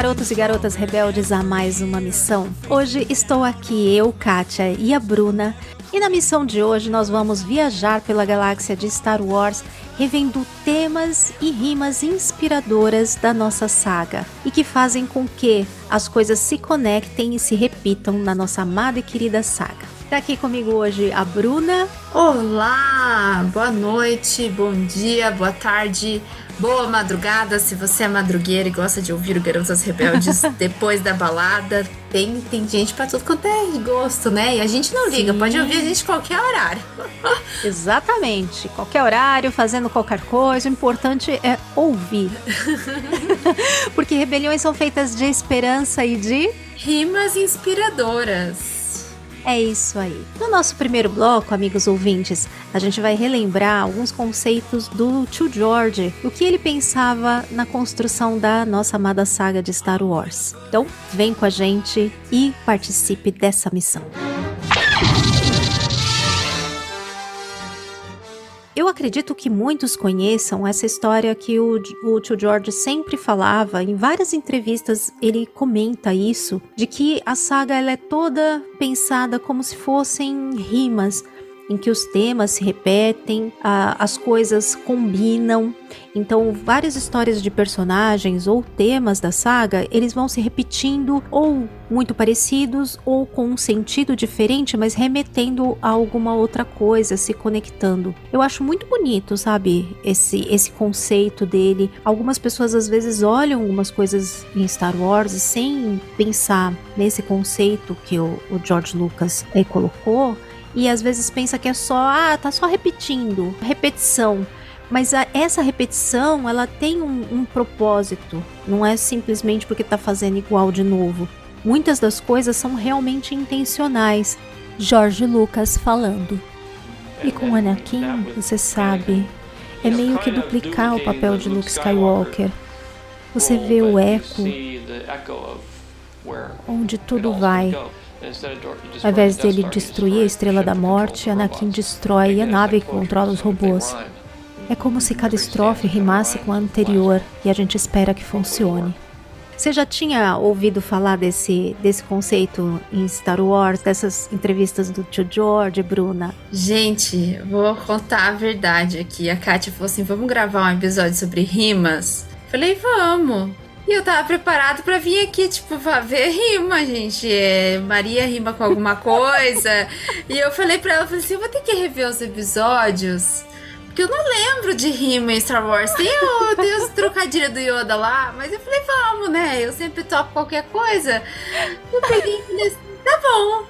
Garotos e garotas rebeldes a mais uma missão. Hoje estou aqui, eu, Kátia e a Bruna, e na missão de hoje nós vamos viajar pela galáxia de Star Wars, revendo temas e rimas inspiradoras da nossa saga e que fazem com que as coisas se conectem e se repitam na nossa amada e querida saga. Tá aqui comigo hoje a Bruna. Olá, boa noite, bom dia, boa tarde, boa madrugada. Se você é madrugueira e gosta de ouvir o Garotas Rebeldes depois da balada, tem, tem gente pra tudo quanto é gosto, né? E a gente não liga, Sim. pode ouvir a gente qualquer horário. Exatamente, qualquer horário, fazendo qualquer coisa. O importante é ouvir. Porque rebeliões são feitas de esperança e de rimas inspiradoras. É isso aí. No nosso primeiro bloco, amigos ouvintes, a gente vai relembrar alguns conceitos do Tio George, o que ele pensava na construção da nossa amada saga de Star Wars. Então, vem com a gente e participe dessa missão. Eu acredito que muitos conheçam essa história que o, o tio George sempre falava, em várias entrevistas ele comenta isso, de que a saga ela é toda pensada como se fossem rimas, em que os temas se repetem, a, as coisas combinam. Então, várias histórias de personagens ou temas da saga, eles vão se repetindo ou muito parecidos ou com um sentido diferente, mas remetendo a alguma outra coisa, se conectando. Eu acho muito bonito, sabe, esse esse conceito dele. Algumas pessoas às vezes olham algumas coisas em Star Wars sem pensar nesse conceito que o, o George Lucas é, colocou e às vezes pensa que é só, ah, tá só repetindo, repetição. Mas a, essa repetição, ela tem um, um propósito, não é simplesmente porque tá fazendo igual de novo. Muitas das coisas são realmente intencionais. Jorge Lucas falando. E com Anakin, você sabe, é meio que duplicar o papel de Luke Skywalker. Você vê o eco onde tudo vai. Ao invés dele destruir a Estrela da Morte, Anakin destrói a nave que controla os robôs. É como se cada estrofe rimasse com a anterior e a gente espera que funcione. Você já tinha ouvido falar desse, desse conceito em Star Wars, dessas entrevistas do tio George, Bruna? Gente, vou contar a verdade aqui. A Katia falou assim: vamos gravar um episódio sobre rimas? Falei, vamos. E eu tava preparado para vir aqui, tipo, pra ver rima, gente. É, Maria rima com alguma coisa. e eu falei pra ela, falei assim, eu vou ter que rever os episódios. Porque eu não lembro de rima em Star Wars. Tem, o, tem do Yoda lá, mas eu falei, vamos, né? Eu sempre topo qualquer coisa. Eu peguei e falei assim, tá bom.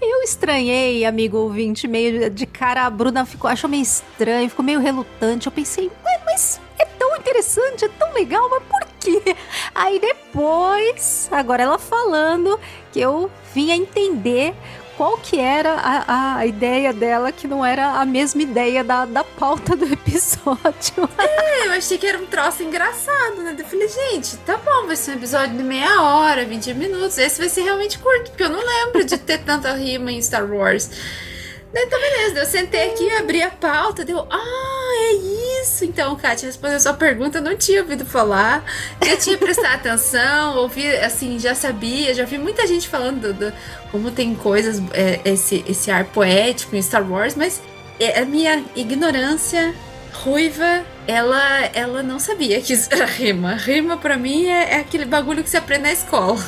Eu estranhei, amigo ouvinte, meio de cara. A Bruna ficou, achou meio estranho, ficou meio relutante. Eu pensei, mas é tão interessante, é tão legal, mas por quê? Aí depois, agora ela falando, que eu vim a entender qual que era a, a ideia dela, que não era a mesma ideia da, da pauta do episódio. É, eu achei que era um troço engraçado, né? Eu falei, gente, tá bom, vai ser um episódio de meia hora, 20 minutos. Esse vai ser realmente curto, porque eu não lembro de ter tanta rima em Star Wars. Então, beleza, eu sentei aqui, abri a pauta, deu, ah, é isso. Então, Kátia, respondeu a sua pergunta, eu não tinha ouvido falar, já tinha prestado atenção, ouvi, assim, já sabia, já vi muita gente falando do, do como tem coisas, é, esse, esse ar poético em Star Wars, mas é, a minha ignorância ruiva, ela, ela não sabia que isso era rima. Rima, pra mim, é, é aquele bagulho que você aprende na escola.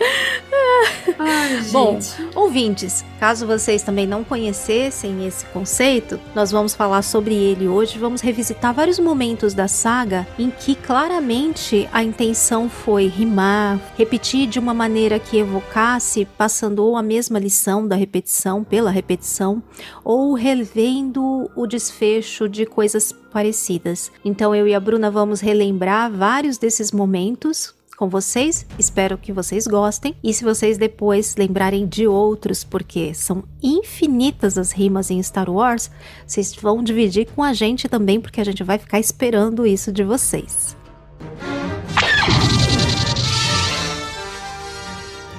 Ai, Bom, ouvintes, caso vocês também não conhecessem esse conceito, nós vamos falar sobre ele hoje. Vamos revisitar vários momentos da saga em que claramente a intenção foi rimar, repetir de uma maneira que evocasse, passando ou a mesma lição da repetição pela repetição, ou revendo o desfecho de coisas parecidas. Então eu e a Bruna vamos relembrar vários desses momentos com vocês. Espero que vocês gostem. E se vocês depois lembrarem de outros, porque são infinitas as rimas em Star Wars, vocês vão dividir com a gente também, porque a gente vai ficar esperando isso de vocês.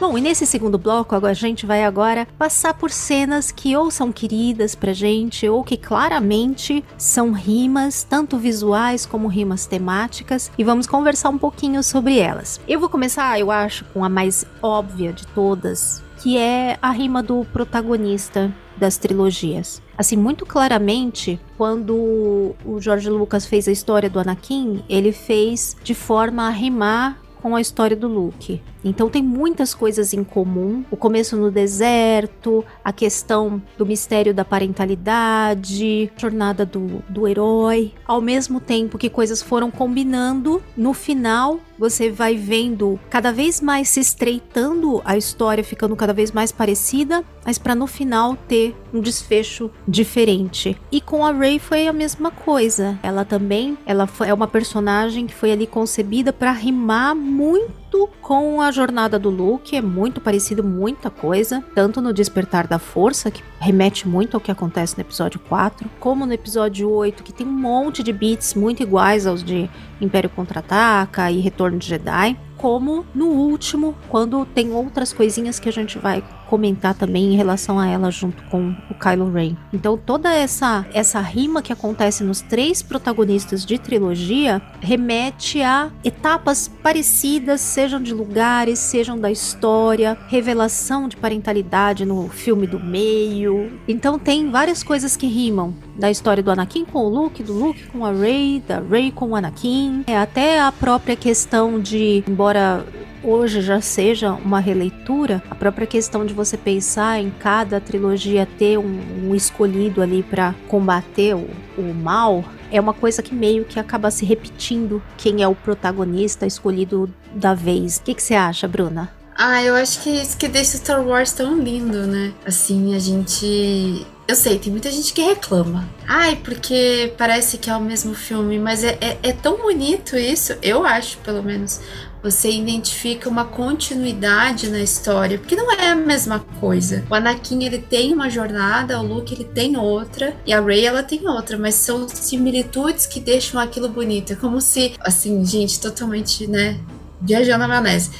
Bom, e nesse segundo bloco, a gente vai agora passar por cenas que ou são queridas pra gente, ou que claramente são rimas, tanto visuais como rimas temáticas, e vamos conversar um pouquinho sobre elas. Eu vou começar, eu acho, com a mais óbvia de todas, que é a rima do protagonista das trilogias. Assim, muito claramente, quando o George Lucas fez a história do Anakin, ele fez de forma a rimar com a história do Luke. Então tem muitas coisas em comum. O começo no deserto, a questão do mistério da parentalidade, jornada do, do herói. Ao mesmo tempo que coisas foram combinando, no final você vai vendo cada vez mais se estreitando a história, ficando cada vez mais parecida, mas para no final ter um desfecho diferente. E com a Rey foi a mesma coisa. Ela também, ela é uma personagem que foi ali concebida para rimar muito com a jornada do Luke, é muito parecido muita coisa, tanto no Despertar da Força, que remete muito ao que acontece no episódio 4, como no episódio 8, que tem um monte de beats muito iguais aos de Império Contra-Ataca e Retorno de Jedi como no último, quando tem outras coisinhas que a gente vai comentar também em relação a ela junto com o Kylo Ren. Então toda essa essa rima que acontece nos três protagonistas de trilogia remete a etapas parecidas, sejam de lugares, sejam da história, revelação de parentalidade no filme do meio. Então tem várias coisas que rimam da história do Anakin com o Luke, do Luke com a Rey, da Rey com o Anakin, é até a própria questão de embora embora hoje já seja uma releitura, a própria questão de você pensar em cada trilogia ter um, um escolhido ali para combater o, o mal é uma coisa que meio que acaba se repetindo quem é o protagonista escolhido da vez. O que, você acha, Bruna? Ah, eu acho que é isso que deixa Star Wars tão lindo, né? Assim, a gente. Eu sei, tem muita gente que reclama. Ai, porque parece que é o mesmo filme, mas é, é, é tão bonito isso, eu acho, pelo menos você identifica uma continuidade na história, porque não é a mesma coisa. O Anakin ele tem uma jornada, o Luke ele tem outra e a Rey ela tem outra, mas são similitudes que deixam aquilo bonito. É como se, assim, gente, totalmente, né, viajando na maionese.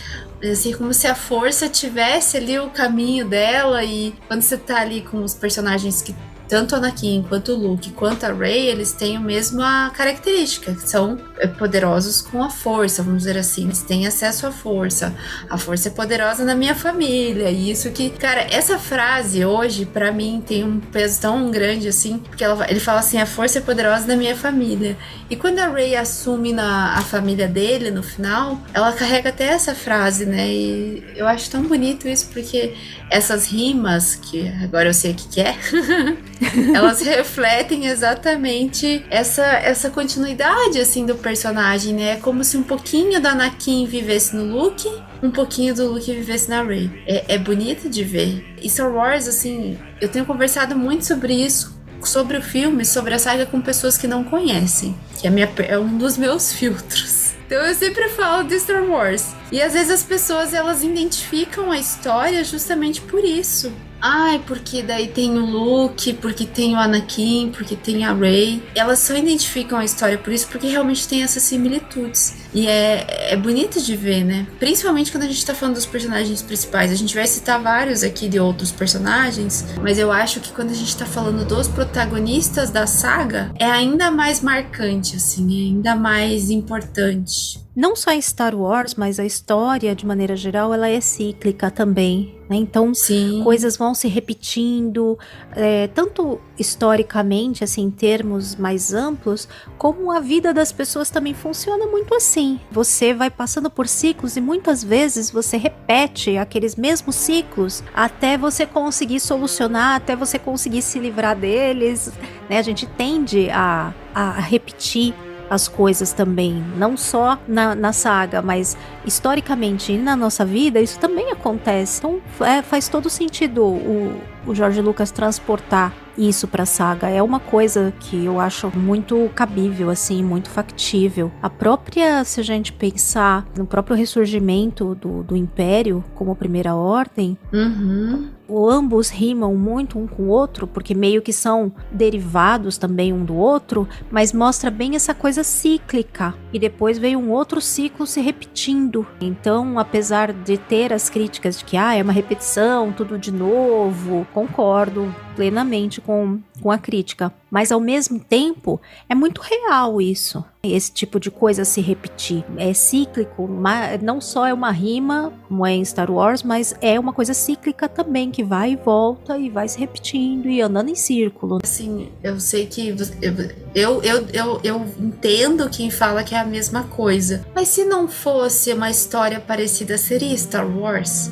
Assim, como se a força tivesse ali o caminho dela e quando você tá ali com os personagens que tanto Anakin quanto Luke quanto a Rey, eles têm a mesma característica, são poderosos com a força, vamos dizer assim, eles têm acesso à força. A força é poderosa na minha família. E isso que, cara, essa frase hoje para mim tem um peso tão grande assim, porque ela, ele fala assim: "A força é poderosa na minha família". E quando a Rey assume na a família dele no final, ela carrega até essa frase, né? E eu acho tão bonito isso porque essas rimas que agora eu sei o que, que é. elas refletem exatamente essa, essa continuidade assim do personagem, né? É como se um pouquinho da Anakin vivesse no Luke, um pouquinho do Luke vivesse na Rey. É, é bonito de ver. E Star Wars, assim, eu tenho conversado muito sobre isso sobre o filme, sobre a saga com pessoas que não conhecem, que é, minha, é um dos meus filtros. Então eu sempre falo de Star Wars. E às vezes as pessoas elas identificam a história justamente por isso. Ai, porque daí tem o Luke, porque tem o Anakin, porque tem a Rey. Elas só identificam a história por isso porque realmente tem essas similitudes. E é, é bonito de ver, né? Principalmente quando a gente tá falando dos personagens principais. A gente vai citar vários aqui de outros personagens, mas eu acho que quando a gente tá falando dos protagonistas da saga, é ainda mais marcante, assim, é ainda mais importante. Não só em Star Wars, mas a história, de maneira geral, ela é cíclica também Né? Então, Sim. coisas vão se repetindo, é, tanto historicamente, assim, em termos mais amplos, como a vida das pessoas também funciona muito assim. Você vai passando por ciclos e muitas vezes você repete aqueles mesmos ciclos até você conseguir solucionar, até você conseguir se livrar deles. Né? A gente tende a, a repetir as coisas também, não só na, na saga, mas historicamente e na nossa vida, isso também acontece. Então é, faz todo sentido o, o Jorge Lucas transportar isso para a saga. É uma coisa que eu acho muito cabível, assim, muito factível. A própria, se a gente pensar no próprio ressurgimento do, do Império como Primeira Ordem, Uhum. ambos rimam muito um com o outro, porque meio que são derivados também um do outro, mas mostra bem essa coisa cíclica. E depois veio um outro ciclo se repetindo. Então, apesar de ter as críticas de que ah, é uma repetição, tudo de novo, concordo plenamente com, com a crítica. Mas ao mesmo tempo, é muito real isso. Esse tipo de coisa se repetir. É cíclico, não só é uma rima, como é em Star Wars, mas é uma coisa cíclica também, que vai e volta e vai se repetindo e andando em círculo. Assim, eu sei que eu, eu, eu, eu entendo quem fala que é a mesma coisa. Mas se não fosse uma história parecida, seria Star Wars?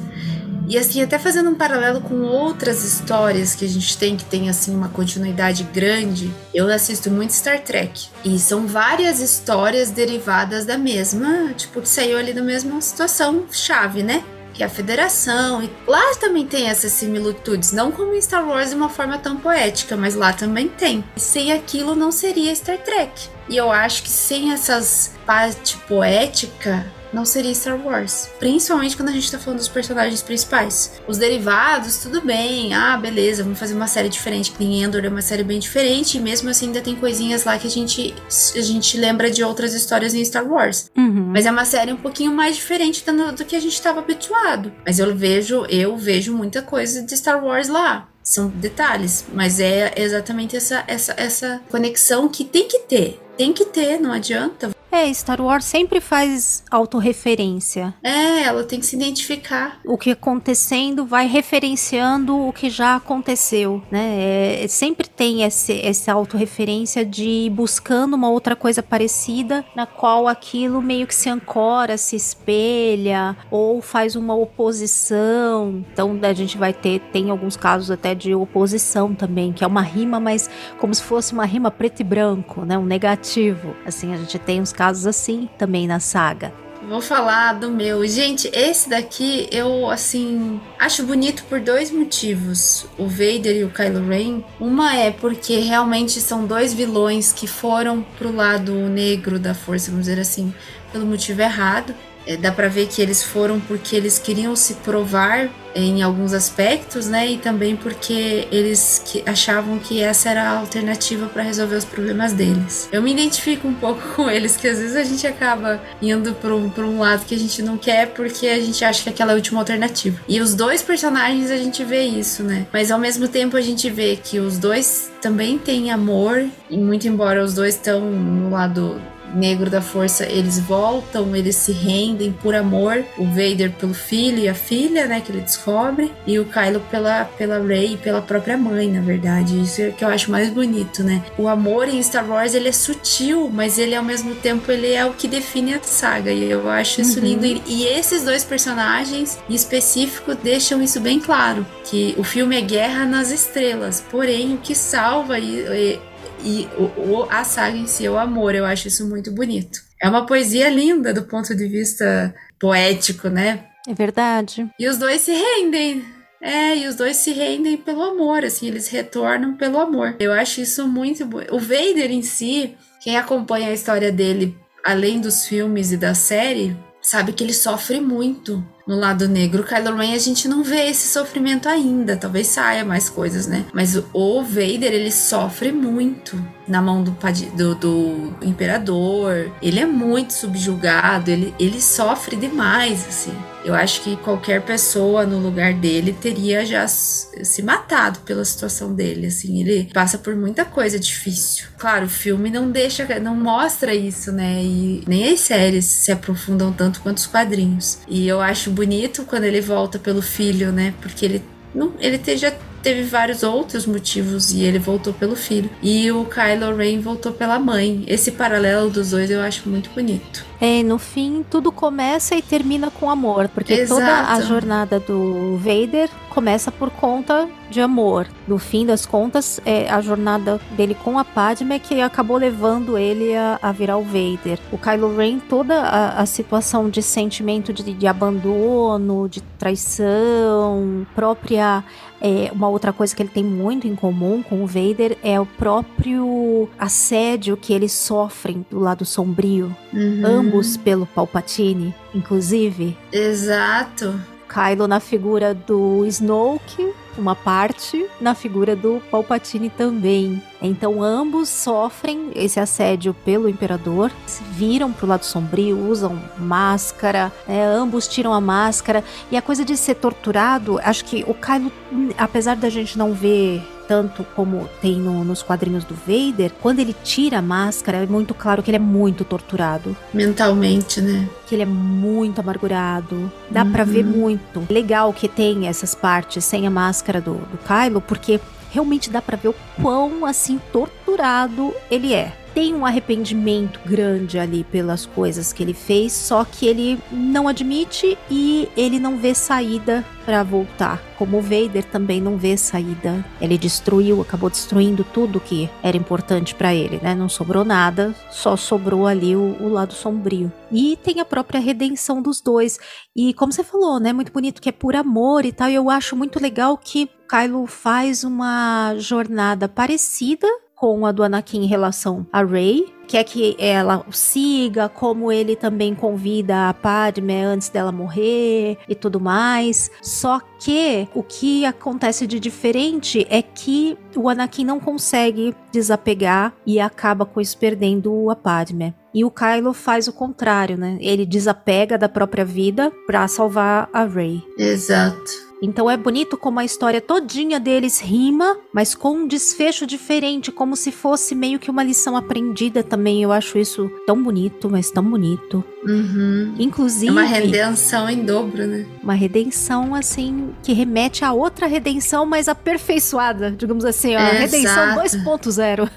E assim, até fazendo um paralelo com outras histórias que a gente tem, que tem assim uma continuidade grande, eu assisto muito Star Trek. E são várias histórias derivadas da mesma, tipo, que saiu ali da mesma situação chave, né? que é a Federação. E lá também tem essas similitudes, não como em Star Wars de uma forma tão poética, mas lá também tem. E sem aquilo não seria Star Trek. E eu acho que sem essas parte poética não seria Star Wars. Principalmente quando a gente tá falando dos personagens principais. Os derivados, tudo bem. Ah, beleza, vamos fazer uma série diferente. Que nem Endor é uma série bem diferente. E mesmo assim ainda tem coisinhas lá que a gente, a gente lembra de outras histórias em Star Wars. Uhum. Mas é uma série um pouquinho mais diferente do, do que a gente estava habituado. Mas eu vejo, eu vejo muita coisa de Star Wars lá. São detalhes, mas é exatamente essa, essa, essa conexão que tem que ter. Tem que ter, não adianta. É, Star Wars sempre faz autorreferência. É, ela tem que se identificar. O que acontecendo vai referenciando o que já aconteceu, né? É, sempre tem esse, essa autorreferência de ir buscando uma outra coisa parecida, na qual aquilo meio que se ancora, se espelha, ou faz uma oposição. Então a gente vai ter, tem alguns casos até de oposição também, que é uma rima, mas como se fosse uma rima preto e branco, né? Um negativo. Assim, a gente tem uns casos assim também na saga. Vou falar do meu. Gente, esse daqui eu, assim, acho bonito por dois motivos. O Vader e o Kylo Ren. Uma é porque realmente são dois vilões que foram pro lado negro da força, vamos dizer assim, pelo motivo errado. É, dá pra ver que eles foram porque eles queriam se provar em alguns aspectos, né? E também porque eles que achavam que essa era a alternativa para resolver os problemas deles. Eu me identifico um pouco com eles, que às vezes a gente acaba indo por um, um lado que a gente não quer porque a gente acha que aquela é a última alternativa. E os dois personagens a gente vê isso, né? Mas ao mesmo tempo a gente vê que os dois também têm amor, e muito embora os dois estão no lado negro da força, eles voltam, eles se rendem por amor. O Vader pelo filho e a filha, né, que ele descobre, e o Kylo pela pela Rey e pela própria mãe, na verdade. Isso é que eu acho mais bonito, né? O amor em Star Wars, ele é sutil, mas ele ao mesmo tempo ele é o que define a saga, e eu acho isso Uhum. lindo. E, e esses dois personagens em específico deixam isso bem claro, que o filme é guerra nas estrelas, porém o que salva e, e e o, o- a saga em si é o amor. Eu acho isso muito bonito. É uma poesia linda do ponto de vista poético, né? É verdade. E os dois se rendem. É, e os dois se rendem pelo amor, assim, eles retornam pelo amor. Eu acho isso muito bom. O Vader em si, quem acompanha a história dele, além dos filmes e da série, sabe que ele sofre muito no lado negro. O Kylo Ren a gente não vê esse sofrimento ainda, talvez saia mais coisas, né? Mas o- Vader, ele sofre muito na mão do, do, do imperador. Ele é muito subjugado, ele, ele sofre demais, assim. Eu acho que qualquer pessoa no lugar dele teria já se matado pela situação dele, assim, ele passa por muita coisa difícil. Claro, o filme não deixa, não mostra isso, né? E nem as séries se aprofundam tanto quanto os quadrinhos. E eu acho bonito quando ele volta pelo filho, né? Porque ele não, ele já teve vários outros motivos e ele voltou pelo filho. E o Kylo Ren voltou pela mãe. Esse paralelo dos dois eu acho muito bonito. É, no fim, tudo começa e termina com amor, porque Exato. toda a jornada do Vader começa por conta de amor. No fim das contas, é a jornada dele com a Padme que acabou levando ele a, a virar o Vader. O Kylo Ren, toda a, a situação de sentimento de, de abandono, de traição, própria é, uma outra coisa que ele tem muito em comum com o Vader é o próprio assédio que eles sofrem do lado sombrio. Uhum. Ambos pelo Palpatine, inclusive. Exato. Kylo na figura do Snoke, uma parte, na figura do Palpatine também. Então ambos sofrem esse assédio pelo imperador, viram pro lado sombrio, usam máscara, né? ambos tiram a máscara e a coisa de ser torturado, acho que o Kylo, apesar da gente não ver tanto como tem no, nos quadrinhos do Vader, quando ele tira a máscara, é muito claro que ele é muito torturado. Mentalmente, né? Que ele é muito amargurado. Dá uhum. para ver muito. Legal que tem essas partes sem a máscara do, do Kylo, porque realmente dá para ver o quão assim torturado ele é tem um arrependimento grande ali pelas coisas que ele fez, só que ele não admite e ele não vê saída para voltar. Como o Vader também não vê saída. Ele destruiu, acabou destruindo tudo que era importante para ele, né? Não sobrou nada, só sobrou ali o, o, lado sombrio. E tem a própria redenção dos dois. E como você falou, né? Muito bonito que é por amor e tal. E eu acho muito legal que Kylo faz uma jornada parecida com a do Anakin em relação a Rey, quer que ela o siga, como ele também convida a Padme antes dela morrer e tudo mais. Só que o que acontece de diferente é que o Anakin não consegue desapegar e acaba com isso perdendo a Padme. E o Kylo faz o contrário, né? Ele desapega da própria vida para salvar a Rey. Exato. Então é bonito como a história todinha deles rima, mas com um desfecho diferente, como se fosse meio que uma lição aprendida também. Eu acho isso tão bonito, mas tão bonito. Uhum. Inclusive. É uma redenção em dobro, né? Uma redenção, assim, que remete a outra redenção, mais aperfeiçoada, digamos assim, ó. Redenção 2.0.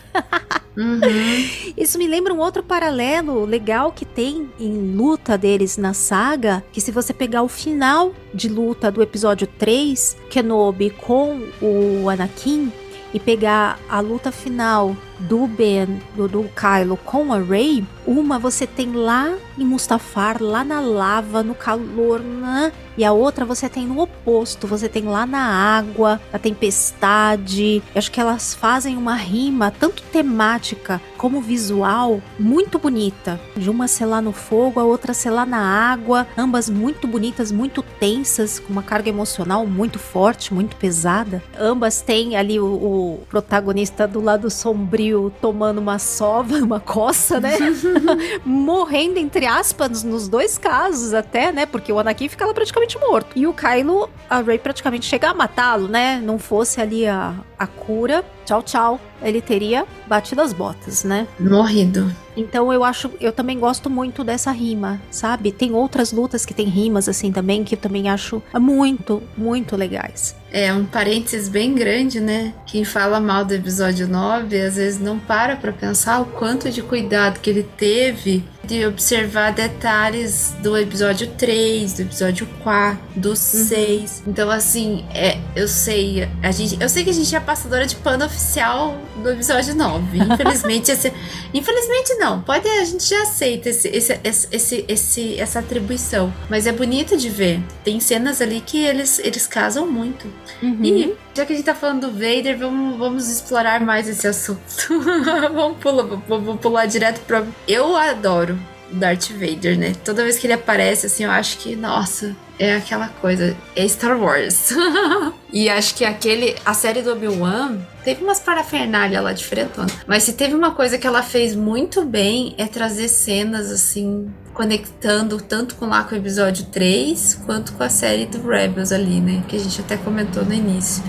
Uhum. Isso me lembra um outro paralelo legal que tem em luta deles na saga, que se você pegar o final de luta do episódio 3, Kenobi com o Anakin, e pegar a luta final do Ben, do, do Kylo com a Rey, uma você tem lá em Mustafar, lá na lava, no calor, né? e a outra você tem no oposto, você tem lá na água, na tempestade. Eu acho que elas fazem uma rima tanto temática como visual muito bonita. De uma ser lá no fogo, a outra ser lá na água, ambas muito bonitas, muito tensas, com uma carga emocional muito forte, muito pesada. Ambas têm ali o, o protagonista do lado sombrio tomando uma sova, uma coça, né? Morrendo, entre aspas, nos dois casos até, né? Porque o Anakin fica lá praticamente morto. E o Kylo, a Rey praticamente chega a matá-lo, né? Não fosse ali a, a cura. Tchau, tchau. Ele teria batido as botas, né? Morrido. Então eu acho, eu também gosto muito dessa rima, sabe? Tem outras lutas que tem rimas assim também que eu também acho muito, muito legais. É um parênteses bem grande, né? Quem fala mal do episódio 9 às vezes não para pra pensar o quanto de cuidado que ele teve de observar detalhes do episódio 3, do episódio 4, do 6. Uhum. Então, assim, é, eu sei, a gente, eu sei que a gente é passadora de pano oficial do episódio 9. Infelizmente, esse, infelizmente não. Pode, a gente já aceita esse, esse, esse, esse, essa atribuição. Mas é bonito de ver. Tem cenas ali que eles, eles casam muito. Uhum. E já que a gente tá falando do Vader, vamos, vamos explorar mais esse assunto. vamos, pular, vamos pular direto pra. Eu adoro Darth Vader, né? Toda vez que ele aparece, assim, eu acho que, nossa, é aquela coisa, é Star Wars. e acho que aquele, a série do Obi-Wan teve umas parafernália lá diferentona. Mas se teve uma coisa que ela fez muito bem é trazer cenas assim conectando tanto com lá com o episódio 3 quanto com a série do Rebels ali, né? Que a gente até comentou no início.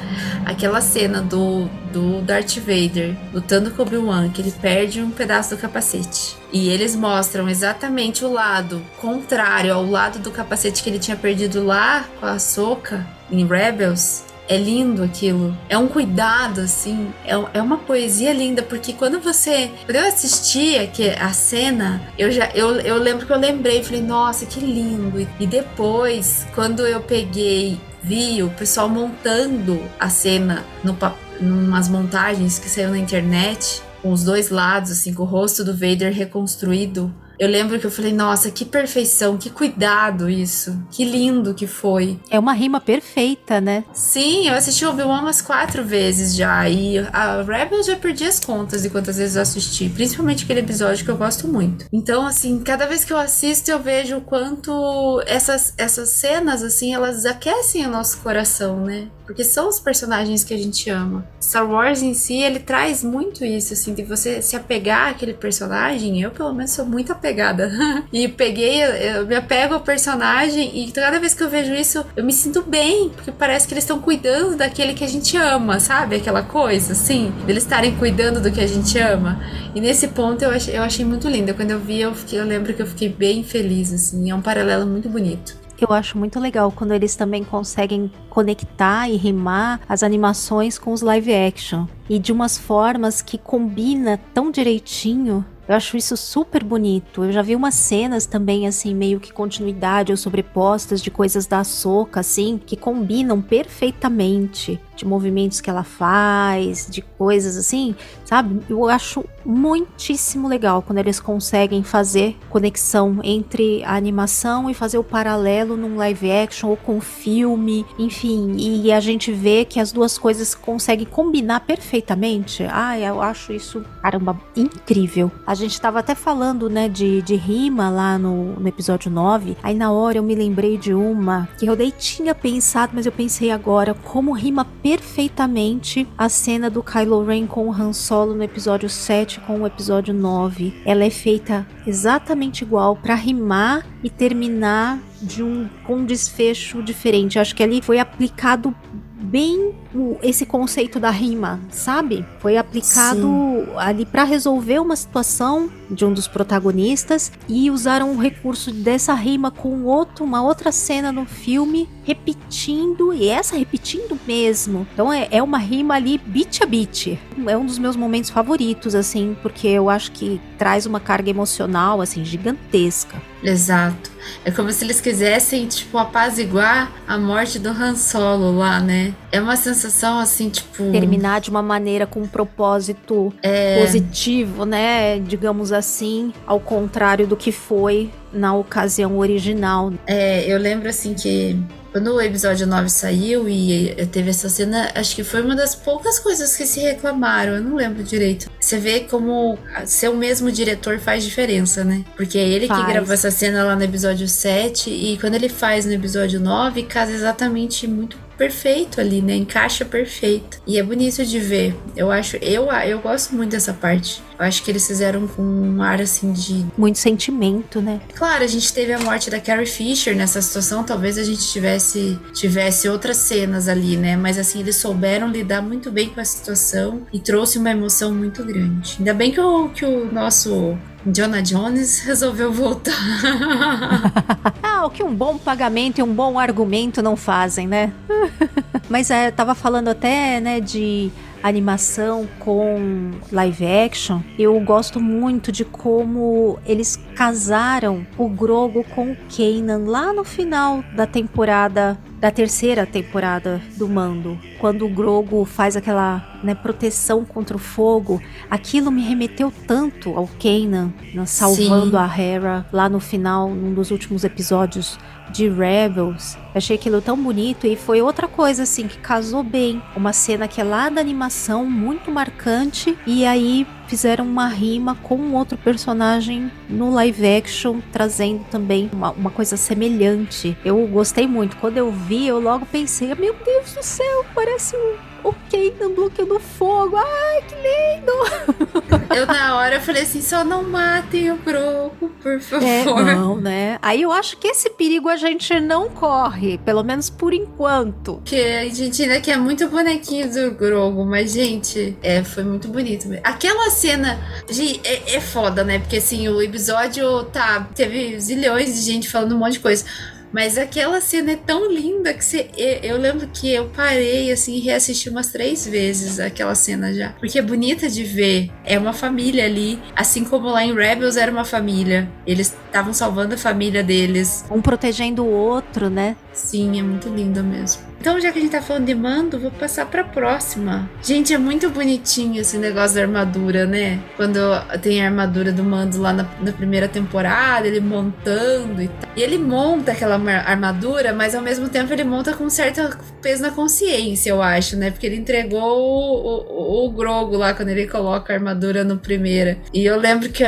Aquela cena do, do Darth Vader lutando com Obi-Wan, que ele perde um pedaço do capacete. E eles mostram exatamente o lado contrário ao lado do capacete que ele tinha perdido lá com a Soca em Rebels. É lindo aquilo. É um cuidado, assim. É, é uma poesia linda, porque quando você. Quando eu assisti aqui, a cena, eu já. Eu, eu lembro que eu lembrei, falei, nossa, que lindo. E depois, quando eu peguei, vi o pessoal montando a cena no, umas montagens que saiu na internet, com os dois lados, assim, com o rosto do Vader reconstruído eu lembro que eu falei, nossa, que perfeição, que cuidado isso. Que lindo que foi. É uma rima perfeita, né? Sim, eu assisti Obi-Wan umas quatro vezes já. E a Rebel já perdi as contas de quantas vezes eu assisti. Principalmente aquele episódio que eu gosto muito. Então, assim, cada vez que eu assisto, eu vejo o quanto essas, essas cenas, assim, elas aquecem o nosso coração, né? Porque são os personagens que a gente ama. Star Wars em si, ele traz muito isso, assim, de você se apegar àquele personagem. Eu, pelo menos, sou muito apegada. e peguei, eu me apego ao personagem e cada vez que eu vejo isso, eu me sinto bem, porque parece que eles estão cuidando daquele que a gente ama, sabe? Aquela coisa, assim, deles estarem cuidando do que a gente ama. E nesse ponto eu achei, eu achei muito lindo. Quando eu vi, eu, fiquei, eu lembro que eu fiquei bem feliz, assim. É um paralelo muito bonito eu acho muito legal quando eles também conseguem conectar e rimar as animações com os live action. E de umas formas que combina tão direitinho eu acho isso super bonito. Eu já vi umas cenas também, assim, meio que continuidade ou sobrepostas de coisas da Soca, assim, que combinam perfeitamente de movimentos que ela faz, de coisas assim, sabe? Eu acho muitíssimo legal quando eles conseguem fazer conexão entre a animação e fazer o paralelo num live action ou com filme, enfim, e a gente vê que as duas coisas conseguem combinar perfeitamente. Ah, eu acho isso, caramba, incrível. A gente tava até falando, né, de, de rima lá no, no episódio 9, aí na hora eu me lembrei de uma que eu nem tinha pensado, mas eu pensei agora, como rima perfeitamente a cena do Kylo Ren com o Han Solo no episódio 7 com o episódio 9. Ela é feita exatamente igual para rimar e terminar de um com um desfecho diferente. acho que ali foi aplicado bem esse conceito da rima, sabe? Foi aplicado Sim. ali para resolver uma situação de um dos protagonistas e usaram o recurso dessa rima com outro, uma outra cena no filme, repetindo, e essa repetindo mesmo. Então é, é uma rima ali beat a beat. É um dos meus momentos favoritos, assim, porque eu acho que traz uma carga emocional, assim, gigantesca. Exato. É como se eles quisessem, tipo, apaziguar a morte do Han Solo lá, né? É uma sensação assim, tipo. Terminar de uma maneira com um propósito é... positivo, né? Digamos assim, ao contrário do que foi na ocasião original. É, eu lembro assim que quando o episódio 9 saiu e teve essa cena, acho que foi uma das poucas coisas que se reclamaram, eu não lembro direito. Você vê como ser o mesmo diretor faz diferença, né? Porque é ele faz. que gravou essa cena lá no episódio 7 e quando ele faz no episódio 9, casa exatamente muito perfeito ali, né? Encaixa perfeito. E é bonito de ver. Eu acho, eu, eu gosto muito dessa parte. Eu acho que eles fizeram com um ar assim de. Muito sentimento, né? Claro, a gente teve a morte da Carrie Fisher nessa situação. Talvez a gente tivesse, tivesse outras cenas ali, né? Mas assim, eles souberam lidar muito bem com a situação e trouxe uma emoção muito grande. Ainda bem que o, que o nosso Jonah Jones resolveu voltar. ah, o que um bom pagamento e um bom argumento não fazem, né? Mas é, tava falando até, né, de animação com live action, eu gosto muito de como eles casaram o Grogo com o Kanan lá no final da temporada da terceira temporada do Mando, quando o Grogo faz aquela né, proteção contra o fogo, aquilo me remeteu tanto ao Kanan né, salvando Sim. a Hera lá no final, num dos últimos episódios de Rebels. Achei aquilo tão bonito e foi outra coisa assim que casou bem. Uma cena que é lá da animação, muito marcante, e aí fizeram uma rima com um outro personagem no live action, trazendo também uma, uma coisa semelhante. Eu gostei muito. Quando eu vi, eu logo pensei: meu Deus do céu, parece um o Kanan bloqueando fogo. Ai, que lindo! Eu na hora falei assim, só não matem o Grogu, por favor. É, não, né? Aí eu acho que esse perigo a gente não corre, pelo menos por enquanto. Que a gente ainda quer muito bonequinho do Grogu, mas gente, é, foi muito bonito. Aquela cena, gente, é, é foda, né? Porque assim, o episódio tá, teve zilhões de gente falando um monte de coisa. Mas aquela cena é tão linda que você, eu lembro que eu parei assim e reassisti umas três vezes aquela cena já. Porque é bonita de ver. É uma família ali. Assim como lá em Rebels era uma família. Eles estavam salvando a família deles. Um protegendo o outro, né? Sim, é muito linda mesmo. Então, já que a gente tá falando de mando, vou passar pra próxima. Gente, é muito bonitinho esse negócio da armadura, né? Quando tem a armadura do mando lá na, na primeira temporada, ele montando e tal. E ele monta aquela armadura, mas ao mesmo tempo ele monta com certo peso na consciência, eu acho, né? Porque ele entregou o, o, o Grogo lá quando ele coloca a armadura no primeira. E eu lembro que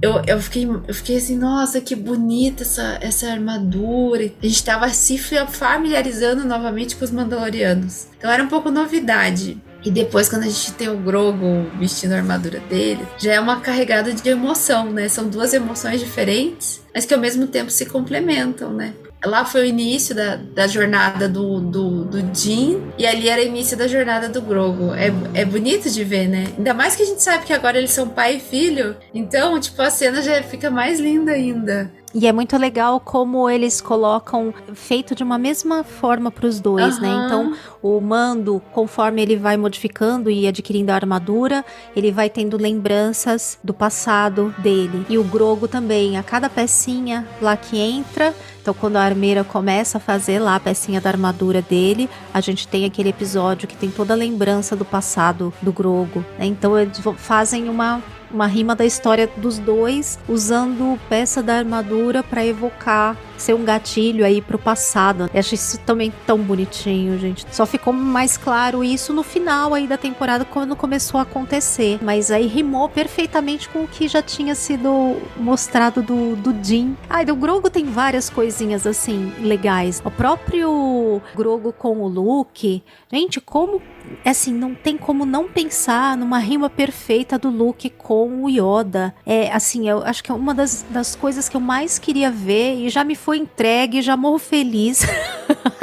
eu, eu, fiquei, eu fiquei assim, nossa, que bonita essa, essa armadura. A gente tava se familiarizando novamente com os Mandalorianos. Então era um pouco novidade. E depois, quando a gente tem o Grogu vestindo a armadura dele, já é uma carregada de emoção, né? São duas emoções diferentes, mas que ao mesmo tempo se complementam, né? Lá foi o início da, da jornada do, do, do Jin, e ali era o início da jornada do Grogu. É, é bonito de ver, né? Ainda mais que a gente sabe que agora eles são pai e filho, então, tipo, a cena já fica mais linda ainda. E é muito legal como eles colocam feito de uma mesma forma para os dois, uhum. né? Então, o Mando, conforme ele vai modificando e adquirindo a armadura, ele vai tendo lembranças do passado dele. E o Grogo também, a cada pecinha lá que entra, então, quando a armeira começa a fazer lá a pecinha da armadura dele, a gente tem aquele episódio que tem toda a lembrança do passado do Grogo. Né? Então, eles fazem uma uma rima da história dos dois, usando peça da armadura para evocar ser um gatilho aí pro passado. Eu acho isso também tão bonitinho, gente. Só ficou mais claro isso no final aí da temporada quando começou a acontecer, mas aí rimou perfeitamente com o que já tinha sido mostrado do do Jin. Ai, do Grogo tem várias coisinhas assim legais. O próprio Grogo com o Luke, gente, como assim, não tem como não pensar numa rima perfeita do Luke com o Yoda. É, assim, eu acho que é uma das, das coisas que eu mais queria ver e já me foi entregue, já morro feliz.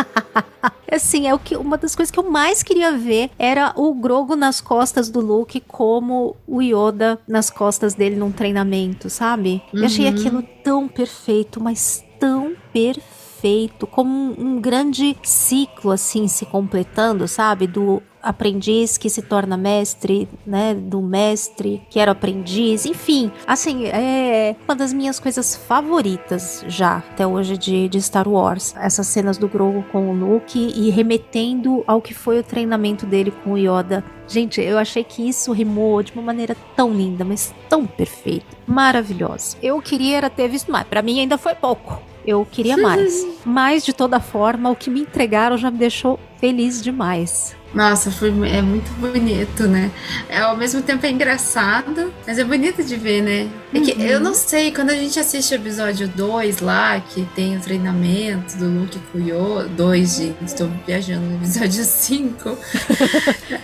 assim, é o que uma das coisas que eu mais queria ver era o Grogo nas costas do Luke como o Yoda nas costas dele num treinamento, sabe? Uhum. Eu achei uhum. aquilo tão perfeito, mas tão perfeito, como um, um grande ciclo assim se completando, sabe? Do aprendiz que se torna mestre, né, do mestre que era aprendiz, enfim, assim, é uma das minhas coisas favoritas já até hoje de, de Star Wars. Essas cenas do Grogu com o Luke e remetendo ao que foi o treinamento dele com o Yoda. Gente, eu achei que isso rimou de uma maneira tão linda, mas tão perfeita, maravilhosa. Eu queria ter visto mais, para mim ainda foi pouco. Eu queria mais. Mas de toda forma, o que me entregaram já me deixou feliz demais. Nossa, foi, é muito bonito, né? É, ao mesmo tempo é engraçado, mas é bonito de ver, né? É que uhum. eu não sei, quando a gente assiste o episódio 2 lá, que tem o treinamento do Luke Kuyo, 2, gente, estou viajando no episódio 5.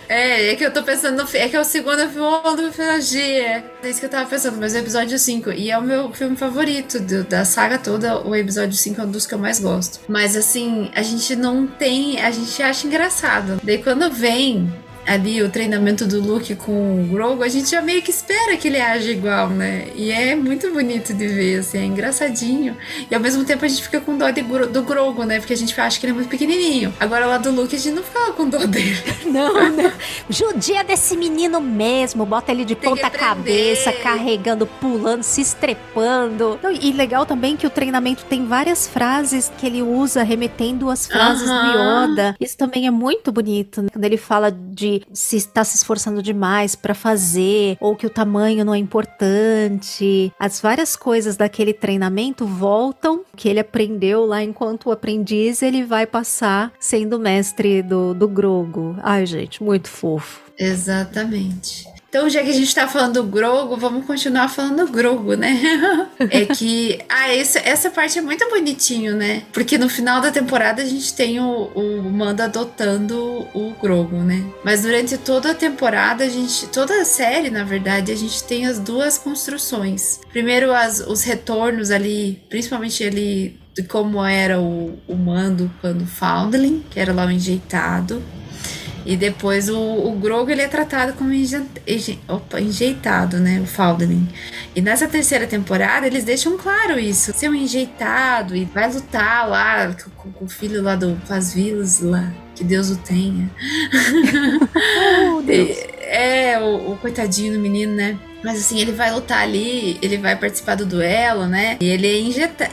é, é que eu tô pensando, no, é que é o segundo filme do Filogia. É isso que eu tava pensando, mas é o episódio 5. E é o meu filme favorito do, da saga toda, o episódio 5 é um dos que eu mais gosto. Mas assim, a gente não tem, a gente acha engraçado. Daí quando quando vem ali o treinamento do Luke com o Grogu, a gente já meio que espera que ele age igual, né? E é muito bonito de ver, assim, é engraçadinho. E ao mesmo tempo a gente fica com dó de, do Grogu, né? Porque a gente acha que ele é muito pequenininho. Agora lá do Luke a gente não fica com dó dele. Não, não. Judia desse menino mesmo, bota ele de Tem ponta cabeça, carregando, pulando, se estrepando. E legal também que o treinamento tem várias frases que ele usa remetendo as frases uh -huh. do Yoda. Isso também é muito bonito, né? Quando ele fala de se está se esforçando demais para fazer, ou que o tamanho não é importante. As várias coisas daquele treinamento voltam, que ele aprendeu lá enquanto aprendiz, ele vai passar sendo mestre do, do Grogo. Ai, gente, muito fofo. Exatamente. Então, já que a gente tá falando do Grogo, vamos continuar falando do Grogo, né? é que. Ah, essa, essa parte é muito bonitinho, né? Porque no final da temporada a gente tem o, o Mando adotando o Grogo, né? Mas durante toda a temporada, a gente. Toda a série, na verdade, a gente tem as duas construções. Primeiro, as, os retornos ali, principalmente ali de como era o, o mando quando Foundling, que era lá o enjeitado. E depois o, o Grogu ele é tratado como enje, enje, opa, enjeitado, né? O Foundling. E nessa terceira temporada eles deixam claro isso. Ser um enjeitado e vai lutar lá com, com o filho lá do Paz Vilas lá. Que Deus o tenha. Oh, Deus. é, o, o coitadinho do menino, né? Mas assim, ele vai lutar ali, ele vai participar do duelo, né? E ele é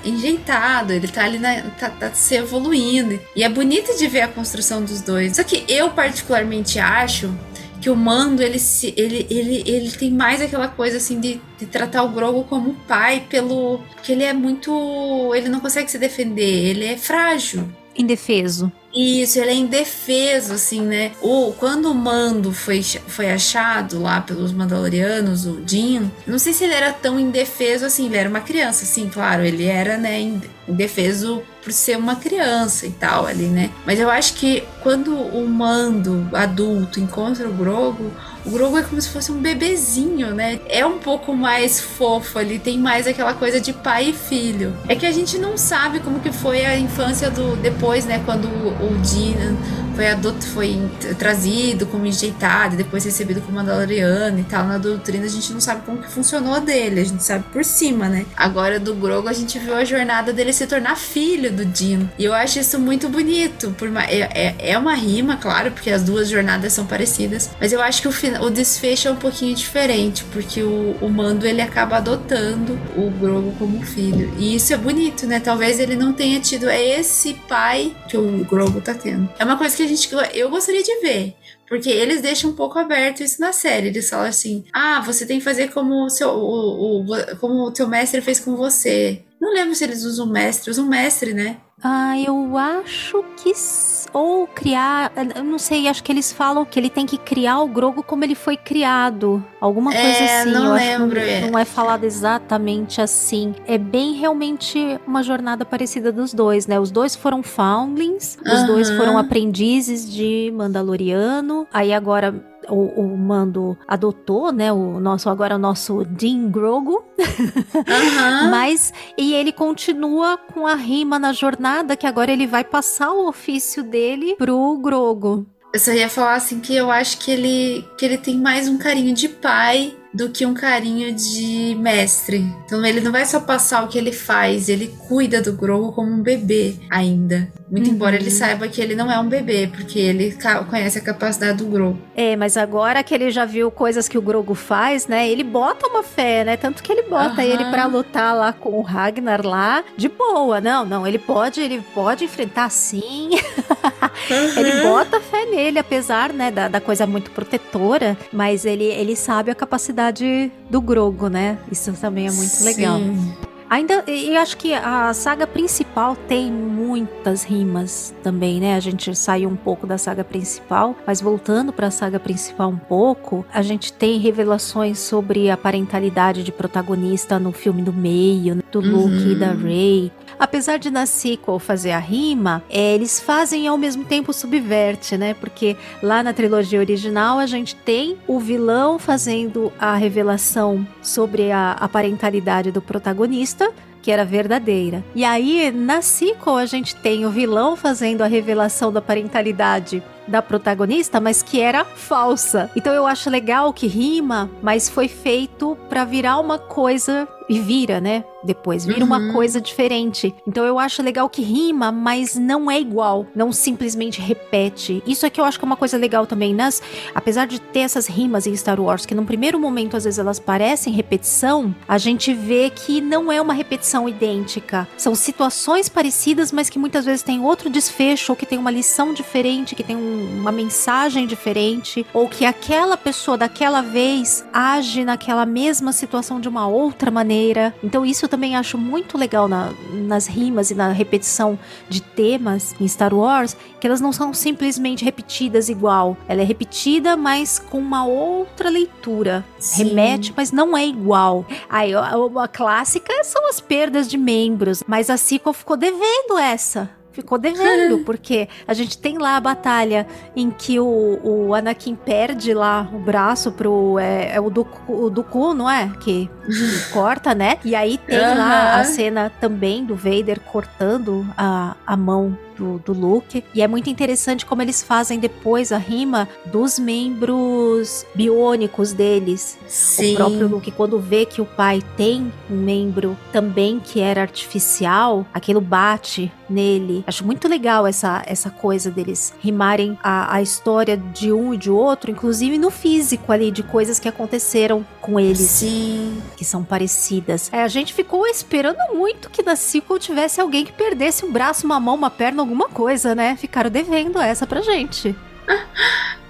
enjeitado, ele tá ali, na, tá, tá se evoluindo. E é bonito de ver a construção dos dois. Só que eu particularmente acho que o Mando, ele, ele, ele, ele tem mais aquela coisa assim de, de tratar o Grogu como pai pelo... Porque ele é muito... Ele não consegue se defender, ele é frágil. Indefeso. Isso, ele é indefeso, assim, né? O, quando o Mando foi, foi achado lá pelos Mandalorianos, o Din, não sei se ele era tão indefeso assim, ele era uma criança, assim, claro, ele era, né, indefeso por ser uma criança e tal ali, né? Mas eu acho que quando o Mando adulto encontra o Grogu, o Grogu é como se fosse um bebezinho, né? É um pouco mais fofo ali, tem mais aquela coisa de pai e filho. É que a gente não sabe como que foi a infância do depois, né, quando o Dina foi, adot, foi trazido como enjeitado, depois recebido como Mandaloriano e tal. Na doutrina a gente não sabe como que funcionou dele, a gente sabe por cima, né? Agora do Grogo a gente viu a jornada dele se tornar filho do Din. E eu acho isso muito bonito. Por uma, é, é, é uma rima, claro, porque as duas jornadas são parecidas. Mas eu acho que o, o desfecho é um pouquinho diferente, porque o, o Mando ele acaba adotando o Grogo como filho. E isso é bonito, né? Talvez ele não tenha tido esse pai que o Grogo tá tendo. É uma coisa que a gente eu gostaria de ver. Porque eles deixam um pouco aberto isso na série. Eles falam assim: ah, você tem que fazer como o, seu, o, o, como o teu mestre fez com você. Não lembro se eles usam mestre, usam mestre, né? Ah, eu acho que ou criar, eu não sei, acho que eles falam que ele tem que criar o Grogo como ele foi criado, alguma coisa é, assim. Não eu lembro. Acho que não, não é falado exatamente assim. É bem realmente uma jornada parecida dos dois, né? Os dois foram foundlings, os dois foram aprendizes de Mandaloriano. Aí agora o, o, Mando adotou, né? O nosso agora o nosso Dean Grogu. Uhum. Mas e ele continua com a rima na jornada que agora ele vai passar o ofício dele pro Grogu. Eu só ia falar assim que eu acho que ele que ele tem mais um carinho de pai do que um carinho de mestre. Então ele não vai só passar o que ele faz, ele cuida do Grogu como um bebê ainda. Muito uhum. embora ele saiba que ele não é um bebê, porque ele conhece a capacidade do Grogu. É, mas agora que ele já viu coisas que o Grogu faz, né? Ele bota uma fé, né? Tanto que ele bota uhum. ele para lutar lá com o Ragnar lá de boa. Não, não, ele pode, ele pode enfrentar sim. Uhum. ele bota fé nele, apesar, né, da, da coisa muito protetora, mas ele, ele sabe a capacidade do Grogo, né? Isso também é muito sim. legal. Ainda, eu acho que a saga principal tem muitas rimas também, né? A gente saiu um pouco da saga principal, mas voltando para a saga principal um pouco, a gente tem revelações sobre a parentalidade de protagonista no filme do meio, né? do Luke uhum. e da Rey. Apesar de na sequel fazer a rima, é, eles fazem e ao mesmo tempo subverte, né? Porque lá na trilogia original a gente tem o vilão fazendo a revelação sobre a, a parentalidade do protagonista que era verdadeira. E aí, na sequel, a gente tem o vilão fazendo a revelação da parentalidade da protagonista, mas que era falsa. Então eu acho legal que rima, mas foi feito para virar uma coisa e vira, né? Depois vira uhum. uma coisa diferente. Então eu acho legal que rima, mas não é igual, não simplesmente repete. Isso é que eu acho que é uma coisa legal também nas, apesar de ter essas rimas em Star Wars que num primeiro momento às vezes elas parecem repetição, a gente vê que não é uma repetição idêntica. São situações parecidas, mas que muitas vezes tem outro desfecho ou que tem uma lição diferente, que tem um uma mensagem diferente, ou que aquela pessoa daquela vez age naquela mesma situação de uma outra maneira maneira. Então isso eu também acho muito legal na, nas rimas e na repetição de temas em Star Wars, que elas não são simplesmente repetidas igual. Ela é repetida, mas com uma outra leitura. Sim. Remete, mas não é igual. Aí a, a clássica são as perdas de membros, mas a sequel ficou devendo essa ficou devendo, porque a gente tem lá a batalha em que o, o Anakin perde lá o braço pro. É, é o, Dooku, o Dooku, não é? Que corta, né? E aí tem uhum. lá a cena também do Vader cortando a, a mão do, do Luke. E é muito interessante como eles fazem depois a rima dos membros biônicos deles. Sim. O próprio Luke, quando vê que o pai tem um membro também que era artificial, aquilo bate nele. Acho muito legal essa, essa coisa deles rimarem a, a história de um e de outro, inclusive no físico ali, de coisas que aconteceram com eles. Sim. Que são parecidas. É, a gente ficou esperando muito que na sequel tivesse alguém que perdesse um braço, uma mão, uma perna, alguma coisa, né? Ficaram devendo essa pra gente.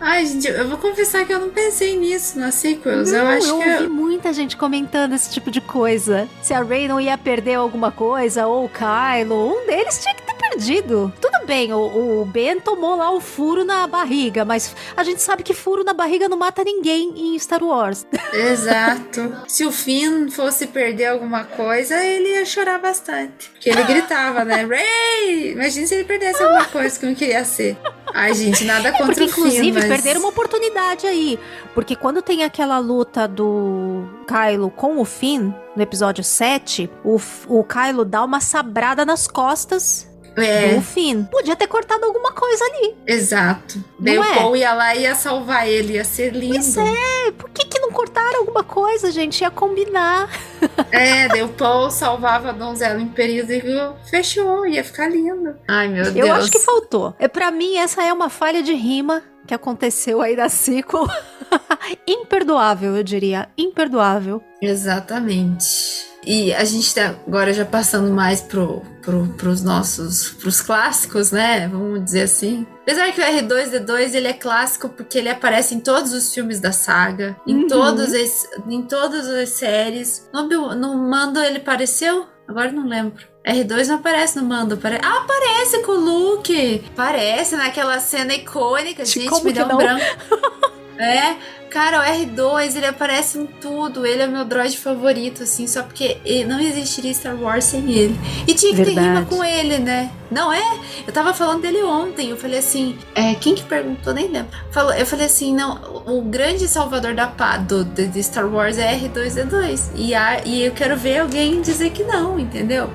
Ai, gente, eu vou confessar que eu não pensei nisso nas sequels. Não, eu acho eu que. Eu ouvi muita gente comentando esse tipo de coisa. Se a Rey não ia perder alguma coisa, ou o Kylo, um deles tinha que ter perdido. Tudo bem, o, o Ben tomou lá o furo na barriga, mas a gente sabe que furo na barriga não mata ninguém em Star Wars. Exato. Se o Finn fosse perder alguma coisa, ele ia chorar bastante. Porque ele gritava, né? Rey! Imagina se ele perdesse alguma coisa que não queria ser. Ai, gente, nada contra é porque, o Finn, Inclusive, mas... perderam uma oportunidade aí. Porque quando tem aquela luta do Kylo com o Finn, no episódio 7, o, o Kylo dá uma sabrada nas costas é. do Finn. Podia ter cortado alguma coisa ali. Exato. Daí o é? Paul ia lá e ia salvar ele, ia ser lindo. Pois é, por que, que não cortaram alguma coisa, gente? Ia combinar. É, daí o Paul salvava a donzela em perigo e fechou, ia ficar lindo. Ai, meu Deus. Eu acho que faltou. É, para mim, essa é uma falha de rima que aconteceu aí da sequel. imperdoável, eu diria. Imperdoável. Exatamente. E a gente tá agora já passando mais pro, pro, pros nossos, pros clássicos, né? Vamos dizer assim. Apesar que o R2D2 ele é clássico porque ele aparece em todos os filmes da saga, em, uhum. todos as, em todas as séries. No, no Mando ele apareceu? Agora não lembro. R2 não aparece no Mando. Apare... Ah, aparece com o Luke! Aparece naquela cena icônica. Gente, Como me dá um branco. é, Cara, o R2, ele aparece em tudo. Ele é meu droid favorito, assim, só porque não existiria Star Wars sem ele. E tinha que Verdade. ter rima com ele, né? Não é? Eu tava falando dele ontem. Eu falei assim, é, quem que perguntou? Nem lembro. Falou, eu falei assim, não, o grande salvador da pá do, de Star Wars é R2D2. E, a, e eu quero ver alguém dizer que não, entendeu?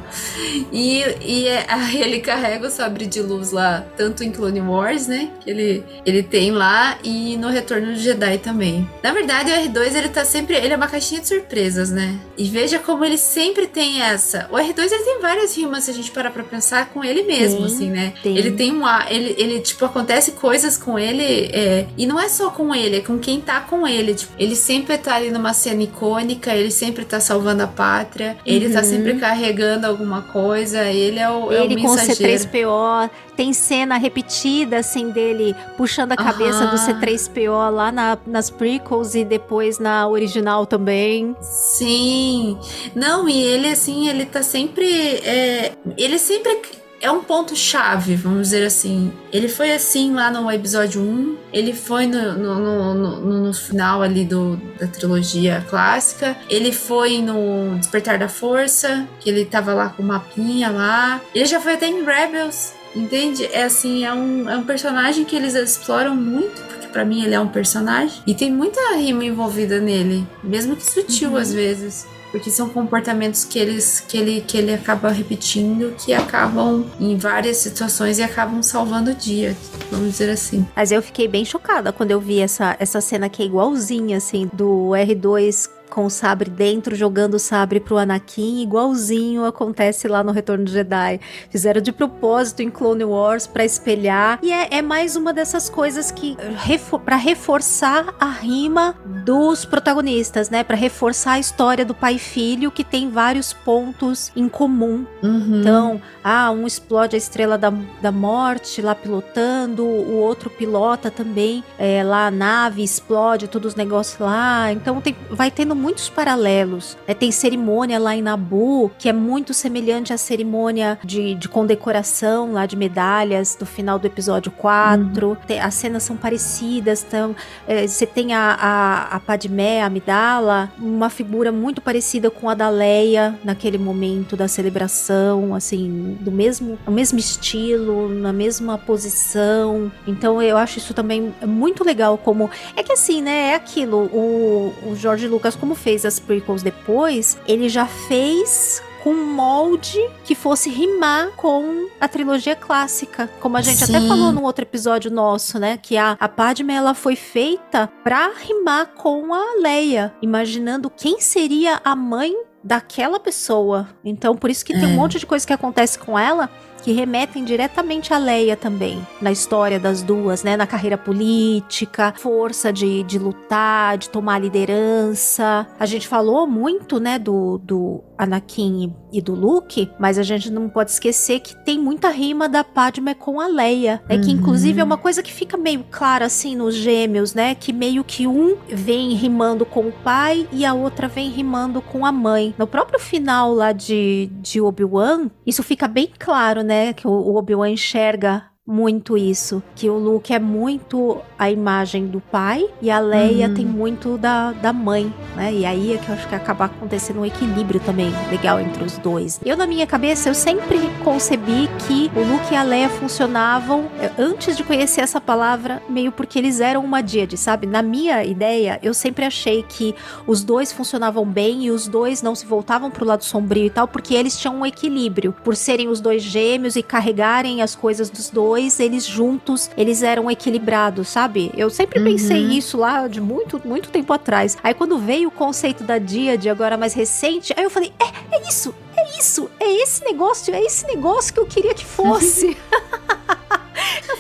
E, e é, ele carrega o sabre de luz lá, tanto em Clone Wars, né? Que ele, ele tem lá, e no Retorno do Jedi também também. Na verdade, o R2 ele tá sempre. Ele é uma caixinha de surpresas, né? E veja como ele sempre tem essa. O R2 ele tem várias rimas, se a gente parar pra pensar, com ele mesmo, assim, né? Tem. Ele tem uma. Ele, ele, tipo, acontece coisas com ele. É, e não é só com ele, é com quem tá com ele. Tipo, ele sempre tá ali numa cena icônica, ele sempre tá salvando a pátria, ele tá uhum. tá sempre carregando alguma coisa, ele é o, ele é o mensageiro. com C3PO, tem cena repetida, assim, dele puxando a cabeça uhum. do C3PO lá na, nas prequels e depois na original também. Sim. Não, e ele, assim, ele tá sempre. É, ele sempre é um ponto chave, vamos dizer assim. Ele foi assim lá no episódio 1, ele foi no, no, no, no, final ali do, da trilogia clássica, ele foi no Despertar da Força, que ele tava lá com o mapinha lá, ele já foi até em Rebels, entende? É assim, é um, é um personagem que eles exploram muito, para mim ele é um personagem. E tem muita rima envolvida nele, mesmo que sutil uhum. às vezes. Porque são comportamentos que, eles, que, ele, que ele acaba repetindo, que acabam em várias situações e acabam salvando o dia, vamos dizer assim. Mas eu fiquei bem chocada quando eu vi essa, essa cena que é igualzinha, assim, do R2 com o sabre dentro, jogando o sabre pro Anakin, igualzinho acontece lá no Retorno do Jedi. Fizeram de propósito em Clone Wars para espelhar. E é, é, mais uma dessas coisas que refor para reforçar a rima dos protagonistas, né? Para reforçar a história do pai e filho que tem vários pontos em comum. Uhum. Então, ah, um explode a estrela da, da morte lá pilotando, o outro pilota também é, lá a nave, explode todos os negócios lá. Então tem, vai tendo muitos paralelos. Né? Tem cerimônia lá em Nabu, que é muito semelhante à cerimônia de, de condecoração lá de medalhas do final do episódio 4. Uhum. As cenas são parecidas. Então, é, você tem a, a, a Padmé, a Amidala, uma figura muito parecida com a da Leia naquele momento da celebração, assim, do mesmo, o mesmo estilo, na mesma posição. Então eu acho isso também muito legal como é que assim, né, é aquilo, o, o George Lucas como fez as prequels depois, ele já fez com um molde que fosse rimar com a trilogia clássica. Como a gente Sim. até falou no outro episódio nosso, né? Que a, a Padme ela foi feita pra rimar com a Leia, imaginando quem seria a mãe daquela pessoa. Então, por isso que é. tem um é. monte de coisa que acontece com ela que remetem diretamente a Leia também, na história das duas, né? Na carreira política, força de, de lutar, de tomar liderança. A gente falou muito, né, do, do Anakin e do Luke, mas a gente não pode esquecer que tem muita rima da Padme com a Leia, né? Uhum. Que inclusive é uma coisa que fica meio clara assim nos gêmeos, né? Que meio que um vem rimando com o pai e a outra vem rimando com a mãe. No próprio final lá de, de Obi-Wan, isso fica bem claro, né? Né? Que o Obi-Wan enxerga muito isso, que o Luke é muito a imagem do pai e a Leia uhum. tem muito da, da mãe, né? E aí é que eu acho que acaba acontecendo um equilíbrio também legal entre os dois. Eu na minha cabeça eu sempre concebi que o Luke e a Leia funcionavam eh, antes de conhecer essa palavra, meio porque eles eram uma díade, sabe? Na minha ideia, eu sempre achei que os dois funcionavam bem e os dois não se voltavam pro lado sombrio e tal, porque eles tinham um equilíbrio, por serem os dois gêmeos e carregarem as coisas dos dois dois, eles juntos, eles eram equilibrados, sabe? Eu sempre uhum. pensei isso lá de muito, muito tempo atrás. Aí quando veio o conceito da Díade, agora mais recente, aí eu falei, é, é isso, é isso, é esse negócio, é esse negócio que eu queria que fosse.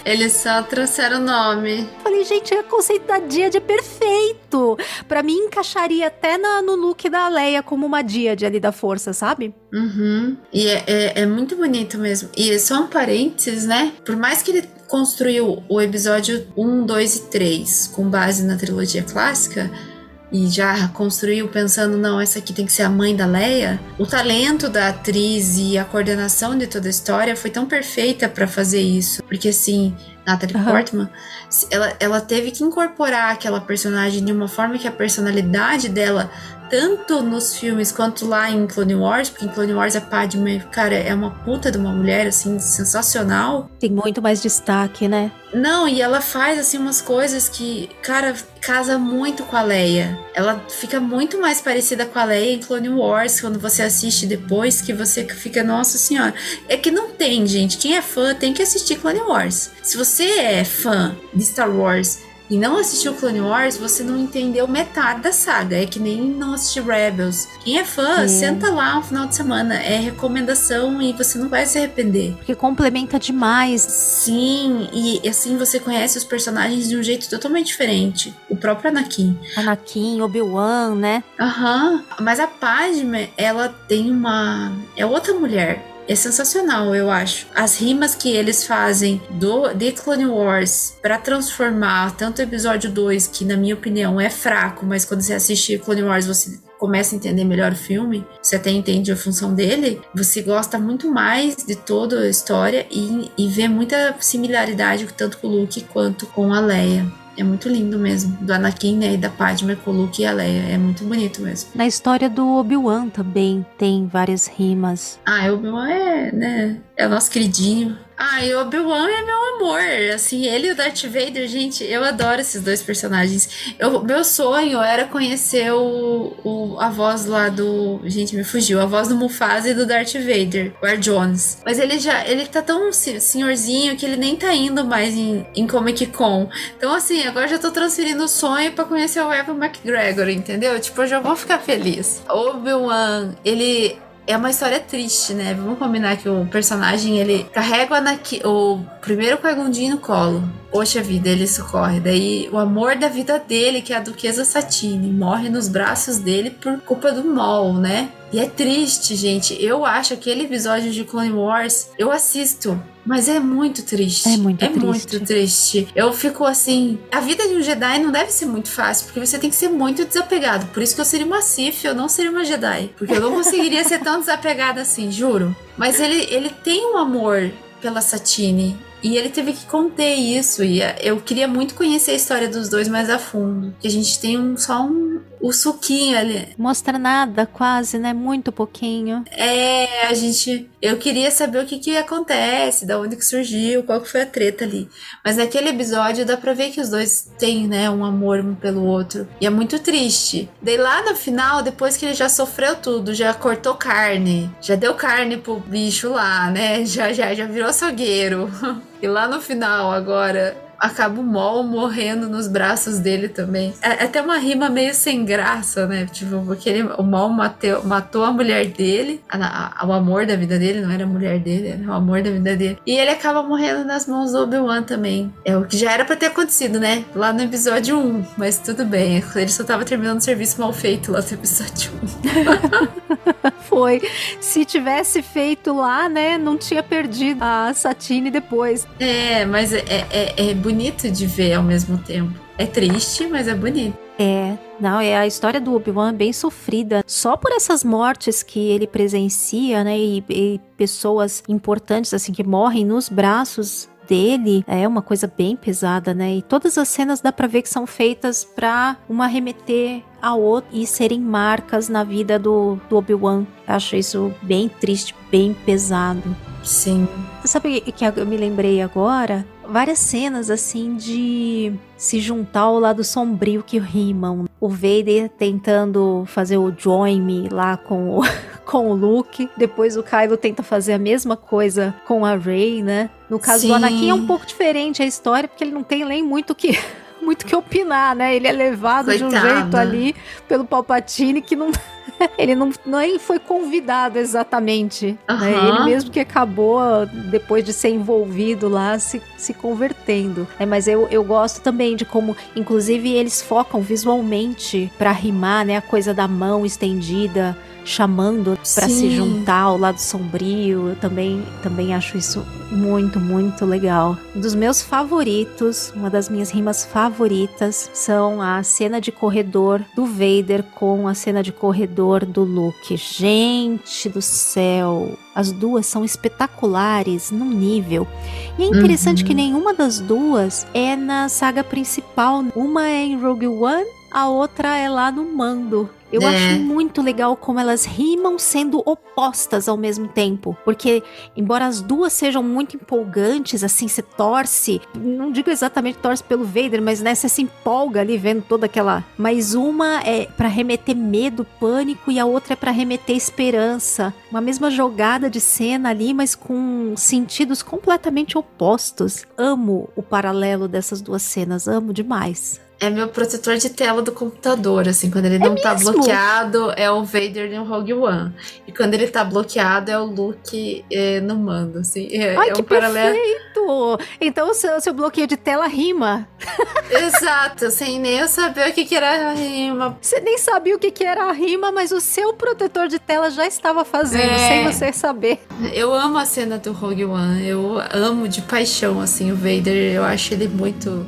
Eles só trouxeram o nome. Falei, gente, o conceito da Díade é perfeito. Para mim, encaixaria até na, no look da Leia como uma Díade ali da força, sabe? Uhum. E é, é, é muito bonito mesmo. E só um parênteses, né? Por mais que ele construiu o episódio 1, 2 e 3 com base na trilogia clássica, e já construiu pensando, não, essa aqui tem que ser a mãe da Leia, o talento da atriz e a coordenação de toda a história foi tão perfeita para fazer isso. Porque assim, Natalie uhum. Portman, ela, ela teve que incorporar aquela personagem de uma forma que a personalidade dela tanto nos filmes quanto lá em Clone Wars, porque em Clone Wars a Padme, cara, é uma puta de uma mulher, assim, sensacional. Tem muito mais destaque, né? Não, e ela faz, assim, umas coisas que, cara, casa muito com a Leia. Ela fica muito mais parecida com a Leia em Clone Wars, quando você assiste depois, que você fica, nossa senhora. É que não tem, gente. Quem é fã tem que assistir Clone Wars. Se você é fã de Star Wars e não assistiu Clone Wars, você não entendeu metade da saga. É que nem não assistir Rebels. Quem é fã, é. senta lá no final de semana. É recomendação e você não vai se arrepender. Porque complementa demais. Sim, e assim você conhece os personagens de um jeito totalmente diferente. O próprio Anakin. Anakin, Obi-Wan, né? Aham. Uhum. Mas a Padme, ela tem uma. É outra mulher é sensacional, eu acho. As rimas que eles fazem do The Clone Wars para transformar tanto o episódio 2, que na minha opinião é fraco, mas quando você assiste Clone Wars você começa a entender melhor o filme, você até entende a função dele, você gosta muito mais de toda a história e, e vê muita similaridade tanto com o Luke quanto com a Leia. É muito lindo mesmo. Do Anakin, né? E da Padme com o Luke e a Leia. É muito bonito mesmo. Na história do Obi-Wan também tem várias rimas. Ah, o Obi-Wan é, né? É o nosso queridinho. Ah, o Obi-Wan é meu amor. Assim, ele e o Darth Vader, gente, eu adoro esses dois personagens. Eu, meu sonho era conhecer o, o, a voz lá do. Gente, me fugiu. A voz do Mufasa e do Darth Vader, o Air Jones. Mas ele já. Ele tá tão senhorzinho que ele nem tá indo mais em, em Comic Con. Então, assim, agora já tô transferindo o sonho para conhecer o Evan McGregor, entendeu? Tipo, eu já vou ficar feliz. Obi-Wan, ele é uma história triste, né? Vamos combinar que o personagem ele carrega o, o primeiro Qui-Gon no colo. Poxa vida, ele socorre. Daí o amor da vida dele, que é a Duquesa Satine, morre nos braços dele por culpa do Maul, né? E é triste, gente. Eu acho aquele episódio de Clone Wars, eu assisto Mas é muito triste. É muito é triste. muito triste. Eu fico assim. A vida de um Jedi não deve ser muito fácil, porque você tem que ser muito desapegado. Por isso que eu seria uma Sith, eu não seria uma Jedi. Porque eu não conseguiria ser tão desapegada assim, juro. Mas ele, ele tem um amor pela Satine. E ele teve que conter isso. E eh, eu queria muito conhecer a história dos dois mais a fundo. Que a gente tem um, só um, o suquinho ali. Mostra nada, quase, né? Muito pouquinho. É, a gente. Eu queria saber o que que acontece, da onde que surgiu, qual que foi a treta ali. Mas naquele episódio dá pra ver que os dois têm, né, um amor um pelo outro. E é muito triste. Daí lá no final, depois que ele já sofreu tudo, já cortou carne, já deu carne pro bicho lá, né? Já, já, já virou açougueiro. E lá no final, agora, acaba o Mol morrendo nos braços dele também. É, é até uma rima meio sem graça, né? Tipo, porque ele, o Mol mateu, matou a mulher dele, a, a, o amor da vida dele, não era a mulher dele, era o amor da vida dele. E ele acaba morrendo nas mãos do Obi-Wan também. É o que já era pra ter acontecido, né? Lá no episódio 1, mas tudo bem. Ele só tava terminando o serviço mal feito lá no episódio 1. Foi. Se tivesse feito lá, né, não tinha perdido a Satine depois. É, mas é, é, é bonito de ver ao mesmo tempo. É triste, mas é bonito. É, não, é a história do Obi-Wan bem sofrida. Só por essas mortes que ele presencia, né, e, e pessoas importantes, assim, que morrem nos braços dele é uma coisa bem pesada, né? E todas as cenas dá pra ver que são feitas pra uma remeter a outra e serem marcas na vida do, do Obi-Wan. Acho isso bem triste, bem pesado. Sim. Sabe o que eu me lembrei agora? Várias cenas assim de se juntar ao lado sombrio que rimam. O Vader tentando fazer o Join Me lá com o, com o Luke. Depois o Kylo tenta fazer a mesma coisa com a Rey, né? No caso Sim. do Anakin é um pouco diferente a história, porque ele não tem nem muito que muito que opinar, né? Ele é levado Coitado. de um jeito ali pelo Palpatine que não ele não nem foi convidado exatamente. Uhum. Né? Ele mesmo que acabou, depois de ser envolvido lá, se, se convertendo. É, mas eu, eu gosto também de como, inclusive, eles focam visualmente para rimar, né? A coisa da mão estendida chamando para se juntar ao lado sombrio. Eu também, também acho isso muito, muito legal. Um dos meus favoritos, uma das minhas rimas favoritas, são a cena de corredor do Vader com a cena de corredor do Luke. Gente do céu! As duas são espetaculares num nível. E é interessante uhum. que nenhuma das duas é na saga principal. Uma é em Rogue One, a outra é lá no Mando. Eu é. acho muito legal como elas rimam sendo opostas ao mesmo tempo. Porque, embora as duas sejam muito empolgantes, assim, você torce. Não digo exatamente torce pelo Vader, mas né, você se empolga ali vendo toda aquela. Mas uma é para remeter medo, pânico, e a outra é para remeter esperança. Uma mesma jogada de cena ali, mas com sentidos completamente opostos. Amo o paralelo dessas duas cenas, amo demais é meu protetor de tela do computador, assim, quando ele é não tá mesmo? tá bloqueado, é o Vader no Rogue One. E quando ele tá bloqueado, é o Luke é, no mando, assim. É, Ai, é que um paralelo. perfeito! Então o seu, seu bloqueio de tela rima. Exato, sem nem eu saber o que, que era a rima. Você nem sabia o que, que era a rima, mas o seu protetor de tela já estava fazendo, é. sem você saber. Eu amo a cena do Rogue One, eu amo de paixão, assim, o Vader, eu acho ele muito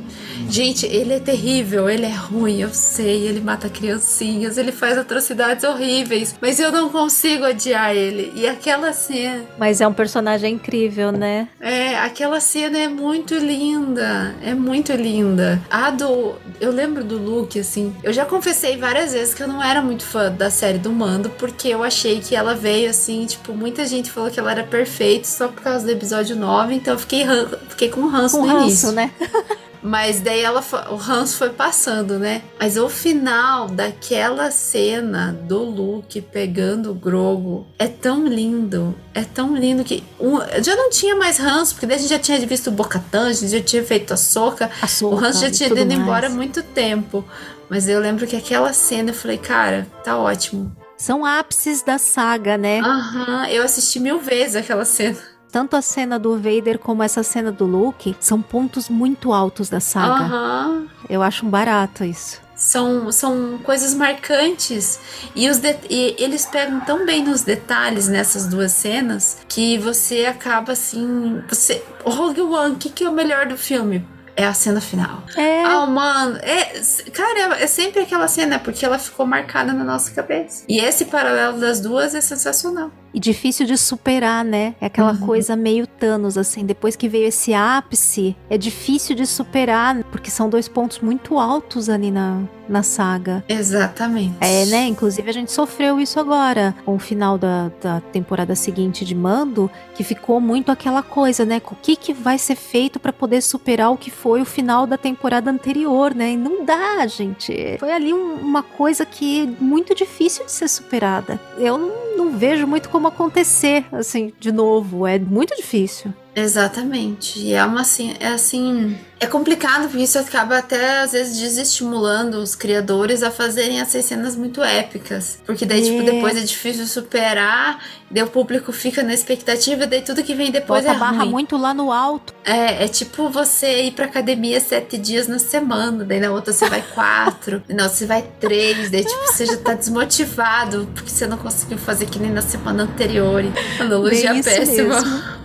Gente, ele é terrível, ele é ruim, eu sei, ele mata criancinhas, ele faz atrocidades horríveis, mas eu não consigo odiar ele. E aquela cena. Mas é um personagem incrível, né? É, aquela cena é muito linda, é muito linda. A do. Eu lembro do Luke, assim. Eu já confessei várias vezes que eu não era muito fã da série do Mando, porque eu achei que ela veio assim, tipo, muita gente falou que ela era perfeita só por causa do episódio 9, então eu fiquei, fiquei com ranço com no ranço, início. né? Mas daí ela o ranço foi passando, né? Mas o final daquela cena do Luke pegando o Grogo é tão lindo. É tão lindo que. Um, já não tinha mais ranço, porque daí a gente já tinha visto o Bocatan, a gente já tinha feito a soca. O ranço já tinha ido embora há muito tempo. Mas eu lembro que aquela cena eu falei, cara, tá ótimo. São ápices da saga, né? Aham, eu assisti mil vezes aquela cena tanto a cena do Vader como essa cena do Luke são pontos muito altos da saga. Uhum. Eu acho um barato isso. São, são coisas marcantes. E, os e eles pegam tão bem nos detalhes nessas duas cenas que você acaba assim. Você. Rogue One, o que, que é o melhor do filme? É a cena final. É. Ah, mano, é, cara, é sempre aquela cena, porque ela ficou marcada na nossa cabeça. E esse paralelo das duas é sensacional. E difícil de superar, né? É aquela uhum. coisa meio Thanos, assim. Depois que veio esse ápice, é difícil de superar, porque são dois pontos muito altos ali na, na saga. Exatamente. É, né? Inclusive a gente sofreu isso agora, com o final da, da temporada seguinte de Mando, que ficou muito aquela coisa, né? O que, que vai ser feito para poder superar o que foi o final da temporada anterior, né? E não dá, gente. Foi ali um, uma coisa que é muito difícil de ser superada. Eu não não vejo muito como acontecer, assim, de novo. É muito difícil. Exatamente. E é uma assim, é assim, é complicado porque isso acaba até às vezes desestimulando os criadores a fazerem essas cenas muito épicas, porque daí tipo, é. tipo depois é difícil superar, daí o público fica na expectativa, daí tudo que vem depois Bota é barra ruim. muito lá no alto. É, é tipo você ir pra academia sete dias na semana, daí na outra você vai quatro, não, você vai três, daí tipo você já tá desmotivado porque você não conseguiu fazer que nem na semana anterior. Analogia péssima.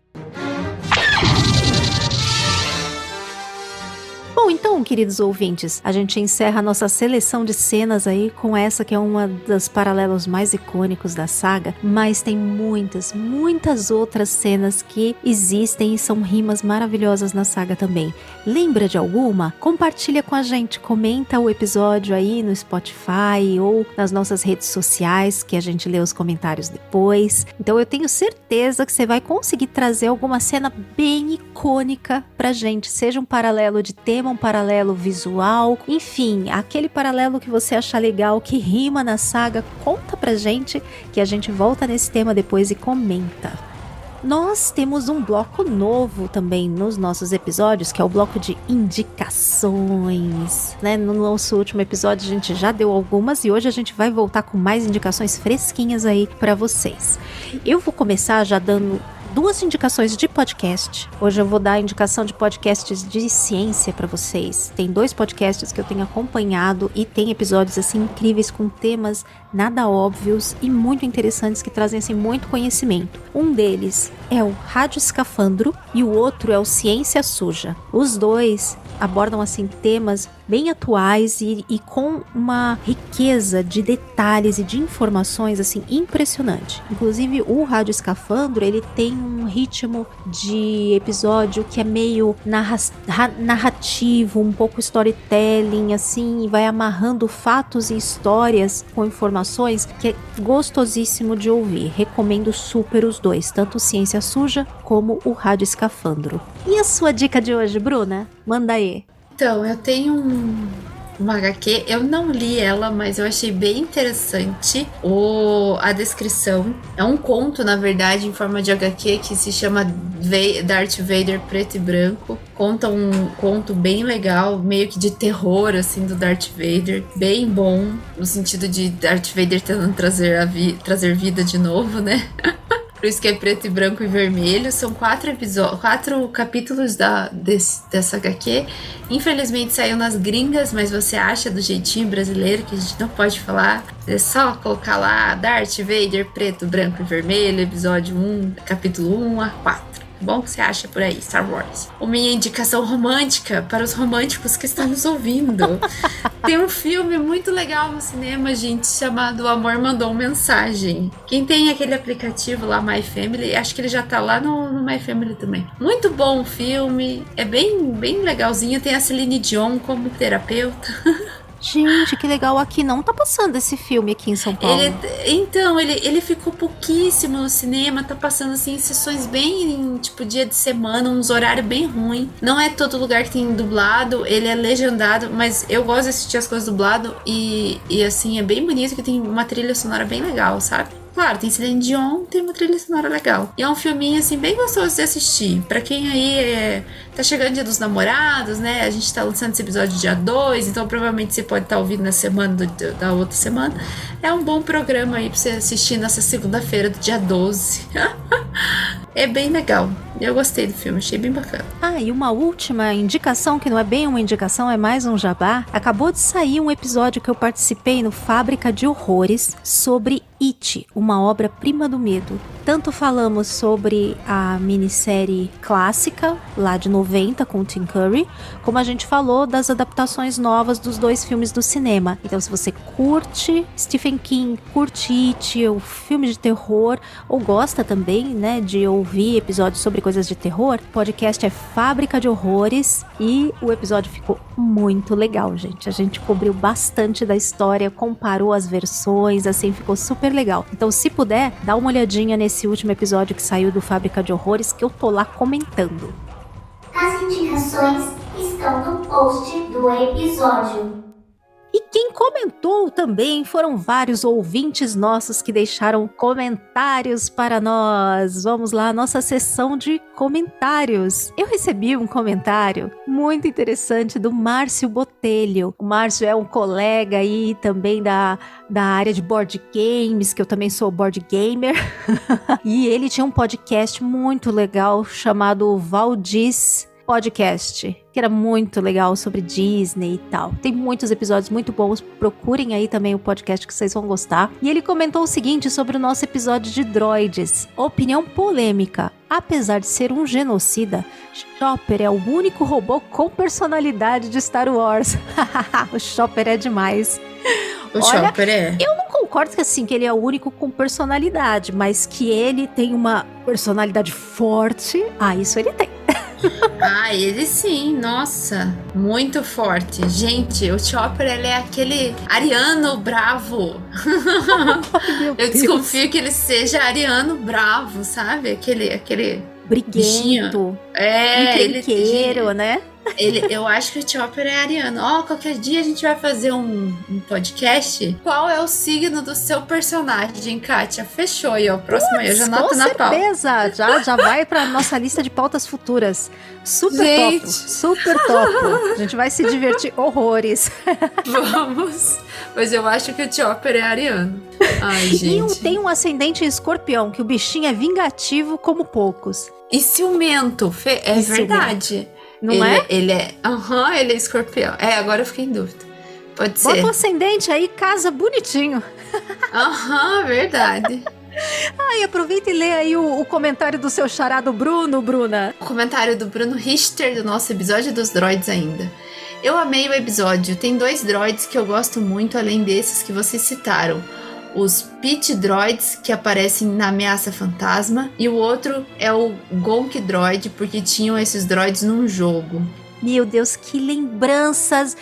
Bom, então, queridos ouvintes, a gente encerra a nossa seleção de cenas aí com essa que é uma das paralelos mais icônicos da saga, mas tem muitas, muitas outras cenas que existem e são rimas maravilhosas na saga também. Lembra de alguma? Compartilha com a gente, comenta o episódio aí no Spotify ou nas nossas redes sociais, que a gente lê os comentários depois. Então eu tenho certeza que você vai conseguir trazer alguma cena bem icônica pra gente, seja um paralelo de tema, um paralelo visual, enfim, aquele paralelo que você achar legal, que rima na saga, conta pra gente que a gente volta nesse tema depois e comenta. Nós temos um bloco novo também nos nossos episódios, que é o bloco de indicações. Né? No nosso último episódio a gente já deu algumas e hoje a gente vai voltar com mais indicações fresquinhas aí para vocês. Eu vou começar já dando duas indicações de podcast. Hoje eu vou dar a indicação de podcasts de ciência para vocês. Tem dois podcasts que eu tenho acompanhado e tem episódios assim incríveis com temas nada óbvios e muito interessantes que trazem assim muito conhecimento. Um deles é o Rádio Escafandro e o outro é o Ciência Suja. Os dois abordam assim temas bem atuais e, e, com uma riqueza de detalhes e de informações assim impressionante. Inclusive o Rádio Escafandro ele tem um ritmo de episódio que é meio narra narrativo, um pouco storytelling assim, e vai amarrando fatos e histórias com informações que é gostosíssimo de ouvir. Recomendo super os dois, tanto Ciência Suja como o Rádio Escafandro. E a sua dica de hoje, Bruna? Manda aí. Então, eu tenho um, uma HQ, eu não li ela, mas eu achei bem interessante o, a descrição. É um conto, na verdade, em forma de HQ que se chama Darth Vader Preto e Branco. Conta um conto bem legal, meio que de terror, assim, do Darth Vader. Bem bom, no sentido de Darth Vader tentando trazer, a vi trazer vida de novo, né? Por isso que é preto e branco e vermelho. São quatro episódios, quatro capítulos da, desse, dessa HQ. Infelizmente saiu nas gringas, mas você acha do jeitinho brasileiro que a gente não pode falar. É só colocar lá Darth Vader, preto, branco e vermelho, episódio 1, capítulo 1 a 4 bom que você acha por aí, Star Wars. O minha indicação romântica para os românticos que estão nos ouvindo. Tem um filme muito legal no cinema, gente, chamado O Amor Mandou Mensagem. Quem tem aquele aplicativo lá, My Family, acho que ele já tá lá no, no My Family também. Muito bom o filme, é bem, bem legalzinho. Tem a Celine Dion como terapeuta. Gente, que legal. Aqui não tá passando esse filme aqui em São Paulo. Ele, então, ele, ele ficou pouquíssimo no cinema, tá passando assim sessões bem, tipo, dia de semana, uns horários bem ruins. Não é todo lugar que tem dublado, ele é legendado, mas eu gosto de assistir as coisas dublado e, e assim, é bem bonito que tem uma trilha sonora bem legal, sabe? Claro, tem Celine Dion, tem uma trilha sonora legal. E é um filminho, assim, bem gostoso de assistir. Pra quem aí é, tá chegando dia dos namorados, né? A gente tá lançando esse episódio dia 2, então provavelmente você pode estar tá ouvindo na semana do, da outra semana. É um bom programa aí pra você assistir nessa segunda-feira do dia 12. É bem legal. Eu gostei do filme, achei bem bacana. Ah, e uma última indicação, que não é bem uma indicação, é mais um jabá. Acabou de sair um episódio que eu participei no Fábrica de Horrores sobre It, uma obra-prima do medo. Tanto falamos sobre a minissérie clássica, lá de 90, com Tim Curry, como a gente falou das adaptações novas dos dois filmes do cinema. Então, se você curte Stephen King, curte It, o filme de terror, ou gosta também, né, de ouvir episódios sobre coisas de terror, podcast é Fábrica de Horrores e o episódio ficou muito legal, gente. A gente cobriu bastante da história, comparou as versões, assim, ficou super legal. Então, se puder, dá uma olhadinha nesse último episódio que saiu do Fábrica de Horrores, que eu tô lá comentando. As indicações estão no post do episódio. E quem comentou também foram vários ouvintes nossos que deixaram comentários para nós. Vamos lá, nossa sessão de comentários. Eu recebi um comentário muito interessante do Márcio Botelho. O Márcio é um colega aí também da, da área de board games, que eu também sou board gamer. e ele tinha um podcast muito legal chamado Valdiz podcast, que era muito legal sobre Disney e tal. Tem muitos episódios muito bons, procurem aí também o podcast que vocês vão gostar. E ele comentou o seguinte sobre o nosso episódio de droids. Opinião polêmica. Apesar de ser um genocida, Chopper é o único robô com personalidade de Star Wars. o Chopper é demais. O Olha, Chopper é. Eu não concordo que assim que ele é o único com personalidade, mas que ele tem uma personalidade forte. Ah, isso ele tem. ah, ele sim, nossa, muito forte. Gente, o Chopper ele é aquele ariano bravo. Eu desconfio que ele seja ariano bravo, sabe? Aquele, aquele briguento, é, ele, né? Ele, eu acho que o Chopper é ariano. Ó, oh, qualquer dia a gente vai fazer um, um, podcast. Qual é o signo do seu personagem, Kátia? Fechou aí, ó. Próximo aí, eu já noto na pauta. Com certeza, já, já vai pra nossa lista de pautas futuras. Super gente. top, super top. A gente vai se divertir horrores. Vamos. Mas eu acho que o Chopper é ariano. Ai, gente. E um, tem um ascendente escorpião, que o bichinho é vingativo como poucos. E ciumento, é e verdade. Ciumento. Não ele, é? Ele é. Aham, uhum, ele é escorpião. É, agora eu fiquei em dúvida. Pode ser. Bota o ascendente aí, casa bonitinho. Aham, uhum, verdade. Ai, aproveita e lê aí o, o, comentário do seu charado Bruno, Bruna. O comentário do Bruno Richter do nosso episódio dos droids ainda. Eu amei o episódio. Tem dois droids que eu gosto muito, além desses que vocês citaram os Pit Droids que aparecem na Ameaça Fantasma e o outro é o Gonk Droid porque tinham esses droids num jogo. Meu Deus, que lembranças!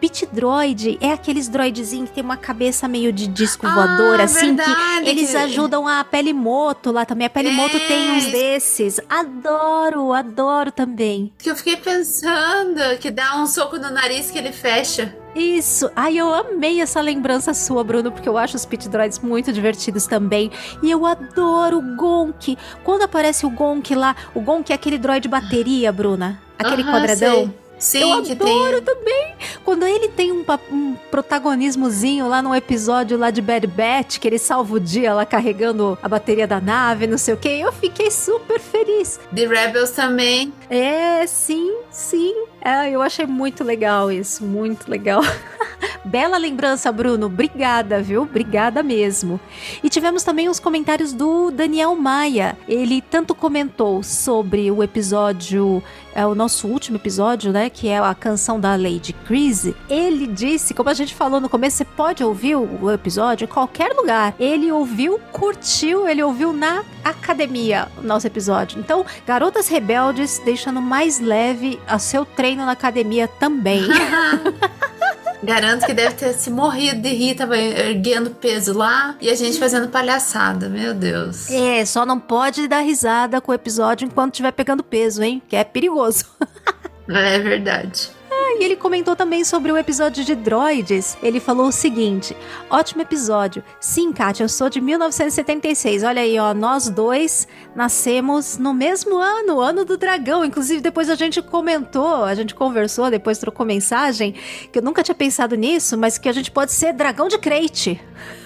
Pit Droid é aqueles droidzinhos que tem uma cabeça meio de disco ah, voador, assim, verdade, que eles ajudam a Pelimoto lá também. A Pelimoto é. tem uns desses. Adoro, adoro também. Que eu fiquei pensando que dá um soco no nariz que ele fecha. Isso. Ai, eu amei essa lembrança sua, Bruno, porque eu acho os pit droids muito divertidos também. E eu adoro o Gonk. Quando aparece o Gonk lá, o Gonk é aquele droid bateria, Bruna. Aquele uh -huh, quadradão. Sei. Sim, eu adoro tem... também. Quando ele tem um, um, protagonismozinho lá no episódio lá de Bad Batch, que ele salva o dia lá carregando a bateria da nave, não sei o que, eu fiquei super feliz. The Rebels também. É, sim, sim. É, eu achei muito legal isso, muito legal. Bela lembrança, Bruno. Obrigada, viu? Obrigada mesmo. E tivemos também os comentários do Daniel Maia. Ele tanto comentou sobre o episódio, é o nosso último episódio, né? Que é a canção da Lady Crazy. Ele disse, como a gente falou no começo, você pode ouvir o episódio em qualquer lugar. Ele ouviu, curtiu, ele ouviu na academia o nosso episódio. Então, garotas rebeldes, deixando mais leve a seu treino na academia também. Garanto que deve ter se morrido de rir, tava erguendo peso lá e a gente fazendo palhaçada, meu Deus. É, só não pode dar risada com o episódio enquanto estiver pegando peso, hein? Que é perigoso. é verdade. E ele comentou também sobre o episódio de droids. Ele falou o seguinte: ótimo episódio. Sim, Kátia, eu sou de 1976. Olha aí, ó, nós dois nascemos no mesmo ano, ano do dragão. Inclusive, depois a gente comentou, a gente conversou, depois trocou mensagem, que eu nunca tinha pensado nisso, mas que a gente pode ser dragão de crate.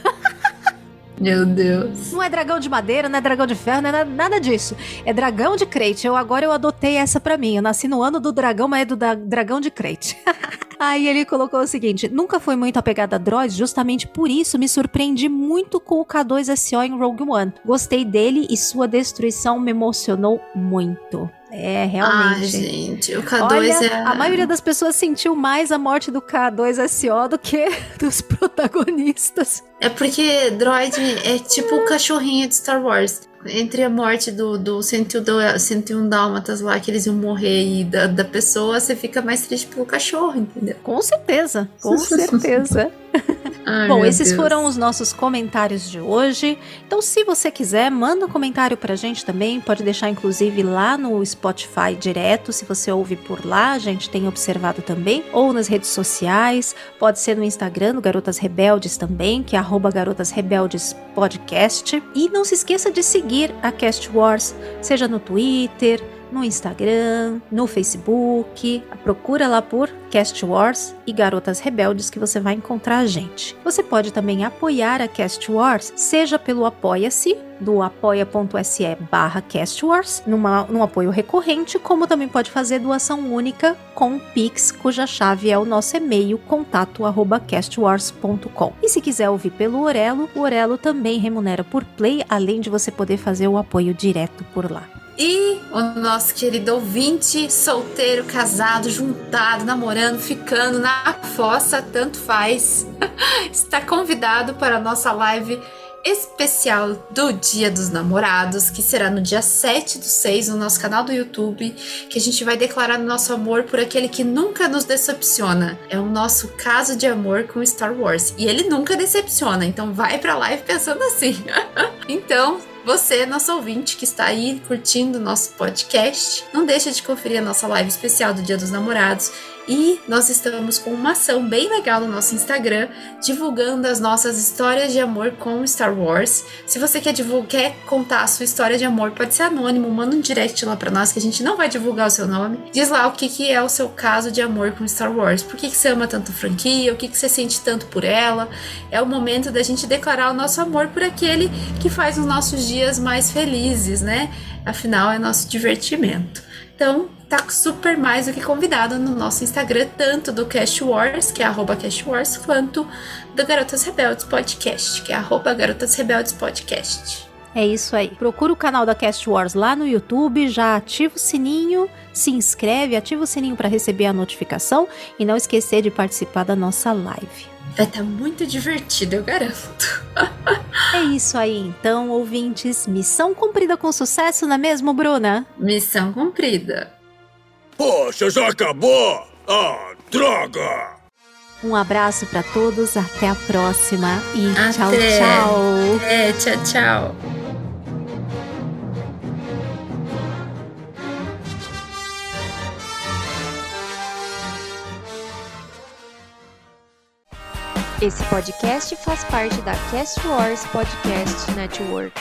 Meu Deus. Não é dragão de madeira, não é dragão de ferro, não é nada, disso. É dragão de crate. Eu agora eu adotei essa pra mim. Eu nasci no ano do dragão, mas é do da- dragão de crate. Aí ele colocou o seguinte: nunca fui muito apegada a droids, justamente por isso me surpreendi muito com o K2SO em Rogue One. Gostei dele e sua destruição me emocionou muito. É, Ai, realmente. gente, o K2 Olha, é. a maioria das pessoas sentiu mais a morte do K2SO do que dos protagonistas. É porque droid é tipo o cachorrinho de Star Wars. Entre a morte do, do 101, dó- 101 Dálmatas lá, que eles iam morrer, e da, da pessoa, você fica mais triste pelo cachorro, entendeu? Com certeza, com certeza. Ai, Bom, esses Deus. foram os nossos comentários de hoje. Então, se você quiser, manda um comentário pra gente também. Pode deixar, inclusive, lá no Spotify direto, se você ouve por lá, a gente tem observado também. Ou nas redes sociais, pode ser no Instagram do Garotas Rebeldes também, que é arroba Garotas Rebeldes Podcast. E não se esqueça de seguir a Cast Wars, seja no Twitter, no Instagram, no Facebook. Procura lá por Cast Wars e Garotas Rebeldes que você vai encontrar a gente. Você pode também apoiar a Cast Wars, seja pelo Apoia-se, do apoia.se barra Cast Wars, numa, num apoio recorrente, como também pode fazer doação única com Pix, cuja chave é o nosso e-mail, contato arroba castwars.com. E se quiser ouvir pelo Orelo, o Orelo também remunera por play, além de você poder fazer o apoio direto por lá. E o nosso querido ouvinte, solteiro, casado, juntado, namorando, ficando na fossa, tanto faz, está convidado para a nossa live especial do Dia dos Namorados, que será no dia 7 do 6 no nosso canal do YouTube, que a gente vai declarar nosso amor por aquele que nunca nos decepciona. É o nosso caso de amor com Star Wars. E ele nunca decepciona, então vai pra live pensando assim. então, você, nosso ouvinte que está aí curtindo nosso podcast, não deixa de conferir a nossa live especial do Dia dos Namorados. E nós estamos com uma ação bem legal no nosso Instagram, divulgando as nossas histórias de amor com Star Wars. Se você quer, quer contar a sua história de amor, pode ser anônimo, manda um direct lá pra nós que a gente não vai divulgar o seu nome. Diz lá o que, que é o seu caso de amor com Star Wars. Por que, que você ama tanto a franquia? O que, que você sente tanto por ela? É o momento da gente declarar o nosso amor por aquele que faz os nossos dias mais felizes, né? Afinal, é nosso divertimento. Então, tá super mais do que convidado no nosso Instagram, tanto do Cast Wars, que é arroba Cast Wars, quanto do Garotas Rebeldes Podcast, que é arroba Garotas Rebeldes Podcast. É isso aí. Procura o canal da Cast Wars lá no YouTube, já ativa o sininho, se inscreve, ativa o sininho para receber a notificação e não esquecer de participar da nossa live. Vai estar muito divertido, eu garanto. É isso aí, então, ouvintes. Missão cumprida com sucesso, não é mesmo, Bruna? Missão cumprida. Poxa, já acabou? Ah, droga! Um abraço para todos, até a próxima e Até. tchau, tchau. É, tchau, tchau. Esse podcast faz parte da Cast Wars Podcast Network.